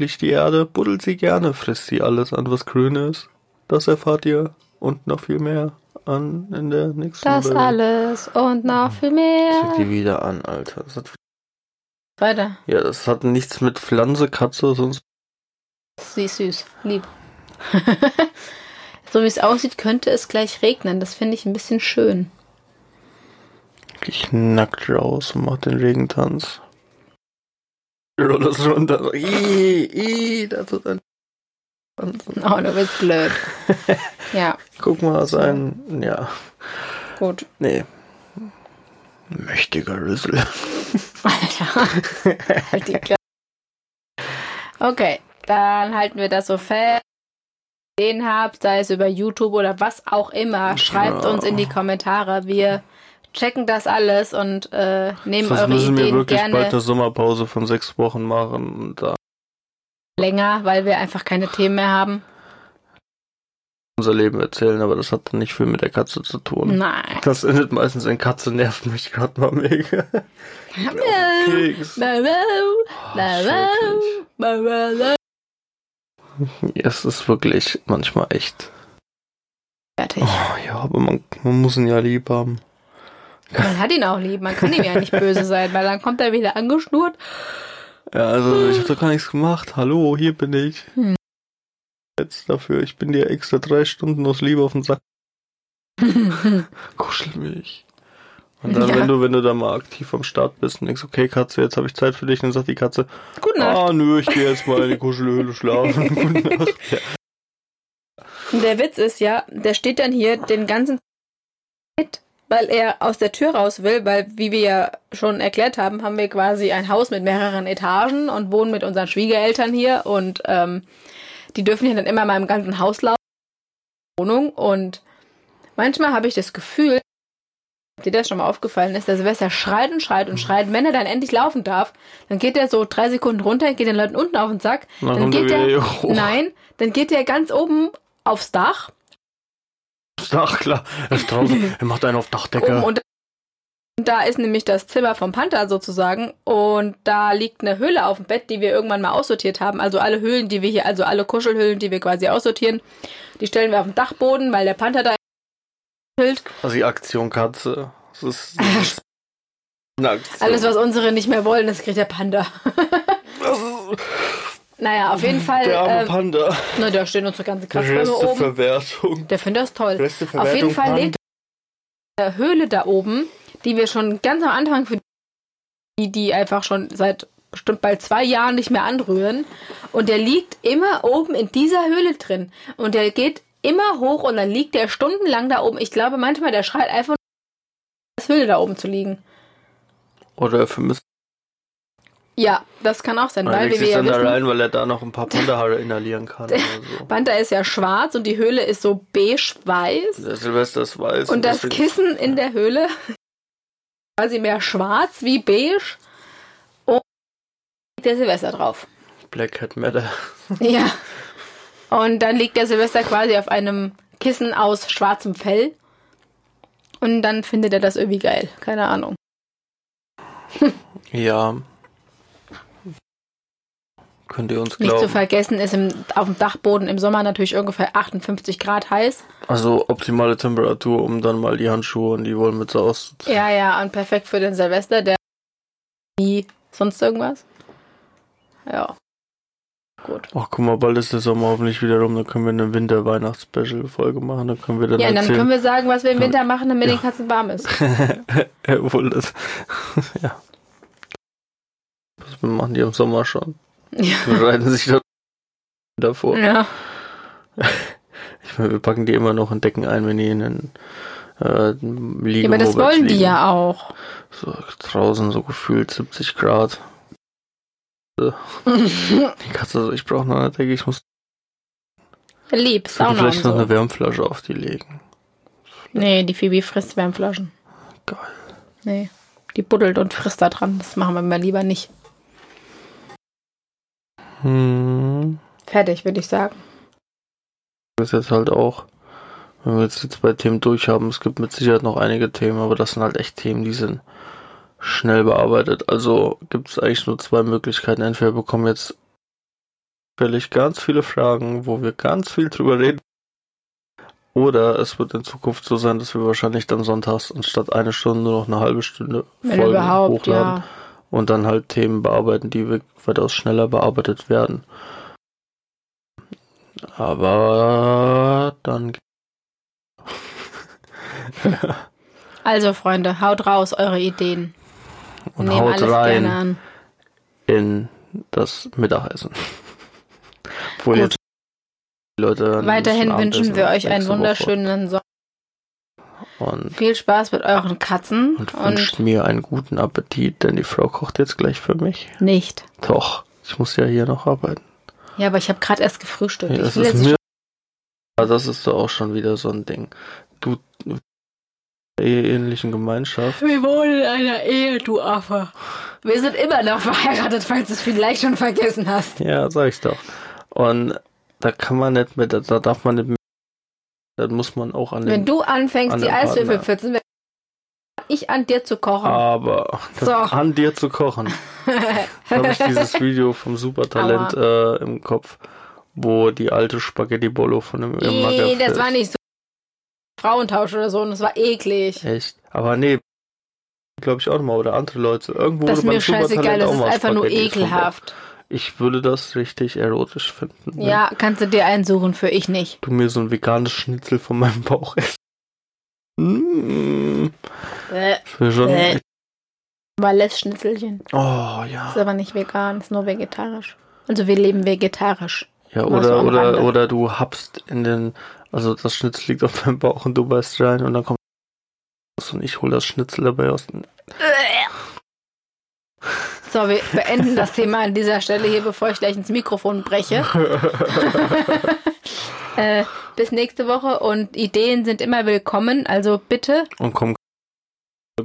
Speaker 2: Licht die Erde, buddelt sie gerne, frisst sie alles an, was grün ist. Das erfahrt ihr und noch viel mehr an in der nächsten
Speaker 1: Das Welt. alles und noch viel mehr.
Speaker 2: Zieh die wieder an, Alter. Das hat
Speaker 1: Weiter.
Speaker 2: Ja, das hat nichts mit Pflanze, Katze, sonst.
Speaker 1: Sie ist süß, lieb. *laughs* so wie es aussieht, könnte es gleich regnen. Das finde ich ein bisschen schön.
Speaker 2: ich nackt raus und mach den Regentanz. Rollers runter. So, ii, ii, da tut ein.
Speaker 1: Oh, du bist blöd. *laughs* ja,
Speaker 2: Guck mal, sein. Ja.
Speaker 1: gut.
Speaker 2: Nee. Mächtiger Rüssel. *laughs*
Speaker 1: Alter. Okay, dann halten wir das so fest. Den habt, sei es über YouTube oder was auch immer, schreibt
Speaker 2: Ja.
Speaker 1: uns in die Kommentare. Wir checken das alles und äh, nehmen
Speaker 2: Sonst
Speaker 1: eure
Speaker 2: müssen wir
Speaker 1: Ideen
Speaker 2: wirklich bald
Speaker 1: gerne
Speaker 2: eine Sommerpause von sechs Wochen machen und da
Speaker 1: länger, weil wir einfach keine Themen mehr haben.
Speaker 2: unser Leben erzählen, aber das hat dann nicht viel mit der Katze zu tun.
Speaker 1: Nein.
Speaker 2: Das endet meistens in Katze nervt mich gerade mal mega. Keks.
Speaker 1: Bau, bau, bau,
Speaker 2: Es ist wirklich manchmal echt.
Speaker 1: Fertig.
Speaker 2: Oh, ja, aber man, man muss ihn ja lieb haben.
Speaker 1: Man hat ihn auch lieb, man kann ihm ja nicht böse sein, weil dann kommt er wieder angeschnurrt.
Speaker 2: Ja, also ich habe doch gar nichts gemacht. Hallo, hier bin ich.
Speaker 1: Hm.
Speaker 2: Jetzt dafür, ich bin dir extra drei Stunden aus Liebe auf den Sack. *laughs* Kuschel mich. Und dann, *laughs*
Speaker 1: Ja.
Speaker 2: wenn du, wenn du da mal aktiv am Start bist und denkst, okay, Katze, jetzt habe ich Zeit für dich, dann sagt die Katze,
Speaker 1: Gute Nacht.
Speaker 2: ah nö, ich gehe jetzt mal in die Kuschelhöhle schlafen. *laughs* Gute Nacht. Ja.
Speaker 1: Und der Witz ist ja, der steht dann hier den ganzen Zeit, weil er aus der Tür raus will, weil, wie wir ja schon erklärt haben, haben wir quasi ein Haus mit mehreren Etagen und wohnen mit unseren Schwiegereltern hier und ähm, die dürfen hier dann immer mal im ganzen Haus laufen. Wohnung und manchmal habe ich das Gefühl, dir das schon mal aufgefallen ist, der Silvester schreit und schreit und schreit. Wenn er dann endlich laufen darf, dann geht er so drei Sekunden runter, geht den Leuten unten auf den Sack.
Speaker 2: Dann
Speaker 1: Dann geht er, nein, dann geht er ganz oben aufs Dach
Speaker 2: Ach klar, er ist draußen, *laughs* er macht einen auf Dachdecke.
Speaker 1: und da ist nämlich das Zimmer vom Panther sozusagen und da liegt eine Höhle auf dem Bett, die wir irgendwann mal aussortiert haben. Also alle Höhlen, die wir hier, also alle Kuschelhöhlen, die wir quasi aussortieren, die stellen wir auf den Dachboden, weil der Panther da chillt.
Speaker 2: Also die Aktion Katze. Das ist, das *laughs* ist eine Aktion.
Speaker 1: Alles, was unsere nicht mehr wollen, das kriegt der Panda. *laughs* Naja, auf jeden Fall.
Speaker 2: der arme
Speaker 1: Äh,
Speaker 2: Panda.
Speaker 1: na, da stehen unsere ganzen Krafträume oben.
Speaker 2: Resteverwertung.
Speaker 1: Der findet das toll. Auf jeden Fall
Speaker 2: Panda.
Speaker 1: lebt eine Höhle da oben, die wir schon ganz am Anfang für die, die einfach schon seit bestimmt bald zwei Jahren nicht mehr anrühren. Und der liegt immer oben in dieser Höhle drin. Und der geht immer hoch und dann liegt der stundenlang da oben. Ich glaube manchmal, der schreit einfach nur, das Höhle da oben zu liegen.
Speaker 2: Oder er vermisst.
Speaker 1: Ja, das kann auch sein,
Speaker 2: Er
Speaker 1: weil wir ja
Speaker 2: dann da
Speaker 1: wissen,
Speaker 2: rein, weil er da noch ein paar Pandahaare inhalieren kann. Oder *laughs* so.
Speaker 1: Panther ist ja schwarz und die Höhle ist so beige-weiß.
Speaker 2: Der Silvester ist weiß.
Speaker 1: Und das
Speaker 2: deswegen-
Speaker 1: Kissen in der Höhle *laughs* quasi mehr schwarz wie beige und liegt der Silvester drauf.
Speaker 2: Black Hat Matter.
Speaker 1: Ja. *laughs* Und dann liegt der Silvester quasi auf einem Kissen aus schwarzem Fell. Und dann findet er das irgendwie geil. Keine Ahnung.
Speaker 2: Ja. Könnt ihr uns
Speaker 1: Nicht zu
Speaker 2: glauben.
Speaker 1: vergessen ist im, auf dem Dachboden im Sommer natürlich ungefähr 58 Grad heiß.
Speaker 2: Also optimale Temperatur, um dann mal die Handschuhe und die Wollmütze auszuziehen.
Speaker 1: Ja, ja, und perfekt für den Silvester, der nie sonst irgendwas. Ja. Gut.
Speaker 2: Ach, guck mal, bald ist der Sommer hoffentlich wieder rum. Dann können wir eine Winter-Weihnachts-Special-Folge machen. Dann können wir dann
Speaker 1: Ja, und dann
Speaker 2: erzählen.
Speaker 1: können wir sagen, was wir im Winter machen, damit
Speaker 2: Ja.
Speaker 1: den Katzen warm ist. *laughs*
Speaker 2: Obwohl das. *laughs* ja. Das machen die im Sommer schon.
Speaker 1: Ja.
Speaker 2: Bereiten sich da *laughs* davor.
Speaker 1: Ja.
Speaker 2: Ich meine, wir packen die immer noch in Decken ein, wenn die in den äh, liegen.
Speaker 1: ja, aber das wollen die ja auch.
Speaker 2: So draußen so gefühlt 70 Grad. Die Katze ich brauche noch eine Decke, ich muss
Speaker 1: Lieb,
Speaker 2: ich
Speaker 1: Sauna und
Speaker 2: vielleicht noch
Speaker 1: so.
Speaker 2: eine Wärmflasche auf die legen.
Speaker 1: Nee, die Phoebe frisst Wärmflaschen.
Speaker 2: Geil.
Speaker 1: Nee. Die buddelt und frisst da dran. Das machen wir mal lieber nicht.
Speaker 2: Hm.
Speaker 1: Fertig, würde ich sagen.
Speaker 2: Das ist jetzt halt auch, wenn wir jetzt die zwei Themen durch haben, es gibt mit Sicherheit noch einige Themen, aber das sind halt echt Themen, die sind schnell bearbeitet. Also gibt es eigentlich nur zwei Möglichkeiten. Entweder wir bekommen jetzt völlig ganz viele Fragen, wo wir ganz viel drüber reden. Oder es wird in Zukunft so sein, dass wir wahrscheinlich dann sonntags anstatt eine Stunde nur noch eine halbe Stunde
Speaker 1: Wenn
Speaker 2: Folgen hochladen
Speaker 1: ja.
Speaker 2: und dann halt Themen bearbeiten, die wir- weitaus schneller bearbeitet werden. Aber dann
Speaker 1: Also, Freunde, haut raus eure Ideen.
Speaker 2: Und
Speaker 1: Nehmen
Speaker 2: haut rein in das Mittagessen. *laughs* Obwohl jetzt Leute
Speaker 1: Weiterhin wünschen wir euch einen wunderschönen Sommer.
Speaker 2: Und,
Speaker 1: Viel Spaß mit euren Katzen
Speaker 2: und
Speaker 1: und
Speaker 2: wünscht mir einen guten Appetit, denn die Frau kocht jetzt gleich für mich.
Speaker 1: nicht.
Speaker 2: Doch, ich muss ja hier noch arbeiten.
Speaker 1: Ja, aber ich habe gerade erst gefrühstückt.
Speaker 2: Ja,
Speaker 1: ich
Speaker 2: das
Speaker 1: will
Speaker 2: ist
Speaker 1: jetzt
Speaker 2: mir. Das ist doch auch schon wieder so ein Ding. Du ähnlichen Gemeinschaft.
Speaker 1: Wir wohnen in einer Ehe, du Affe. Wir sind immer noch verheiratet, falls du es vielleicht schon vergessen hast.
Speaker 2: Ja, sag ich doch. Und da kann man nicht mit, da darf man nicht mit, da muss man auch an den,
Speaker 1: Wenn du anfängst,
Speaker 2: an
Speaker 1: die
Speaker 2: den
Speaker 1: Eiswürfelpfützen, fang ich an dir zu kochen.
Speaker 2: aber
Speaker 1: So.
Speaker 2: an dir zu kochen. *laughs* habe ich dieses Video vom Supertalent äh, im Kopf, wo die alte Spaghetti Bolo von dem Macker
Speaker 1: Nee, das war nicht so Frauentausch oder so und das war eklig.
Speaker 2: Echt? Aber nee, glaube ich auch nochmal. Oder andere Leute. Irgendwo
Speaker 1: Das ist mir scheißegal, das ist einfach nur ekelhaft.
Speaker 2: Ich würde das richtig erotisch finden. wenn
Speaker 1: Ja, kannst du dir einsuchen, für ich nicht.
Speaker 2: Du mir so ein veganes Schnitzel von meinem Bauch *laughs* isst. Mm,
Speaker 1: Äh,
Speaker 2: schon.
Speaker 1: Äh. Schnitzelchen.
Speaker 2: Oh ja.
Speaker 1: Ist aber nicht vegan, ist nur vegetarisch. Also wir leben vegetarisch.
Speaker 2: Ja,
Speaker 1: Mal so
Speaker 2: oder, oder, oder du habst in den, also das Schnitzel liegt auf deinem Bauch und du beißt rein und dann kommt und ich hol das Schnitzel dabei aus dem. *laughs*
Speaker 1: So, wir beenden das Thema an dieser Stelle hier, bevor ich gleich ins Mikrofon breche. *laughs* äh, bis nächste Woche und Ideen sind immer willkommen, also bitte
Speaker 2: Und komm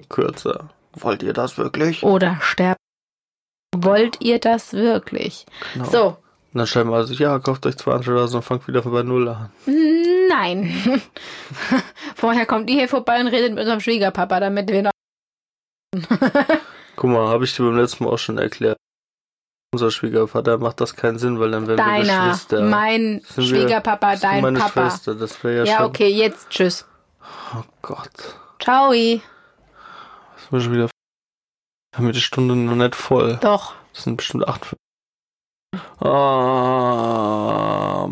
Speaker 2: kürzer. Wollt ihr das wirklich?
Speaker 1: oder sterben. Wollt ihr das wirklich?
Speaker 2: Genau.
Speaker 1: So,
Speaker 2: Und dann schreiben wir also, ja, kauft euch 20 oder so und fangt wieder bei Null an.
Speaker 1: nein. *laughs* Vorher kommt ihr hier vorbei und redet mit unserem Schwiegerpapa, damit wir noch. *laughs*
Speaker 2: Guck mal, habe ich dir beim letzten Mal auch schon erklärt. Unser Schwiegervater macht das keinen Sinn, weil dann wären wir
Speaker 1: Deiner,
Speaker 2: Geschwister.
Speaker 1: mein
Speaker 2: Sind wir-
Speaker 1: Schwiegerpapa,
Speaker 2: ist
Speaker 1: dein
Speaker 2: meine
Speaker 1: Papa.
Speaker 2: Schwester, das wäre ja,
Speaker 1: Ja,
Speaker 2: schon.
Speaker 1: okay, jetzt tschüss.
Speaker 2: Oh Gott.
Speaker 1: Ciao.
Speaker 2: Das ist schon wieder. Wir haben die Stunde noch nicht voll.
Speaker 1: Doch.
Speaker 2: Das sind bestimmt acht. Man.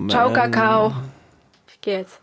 Speaker 1: Ciao, Kakao. Ich gehe jetzt.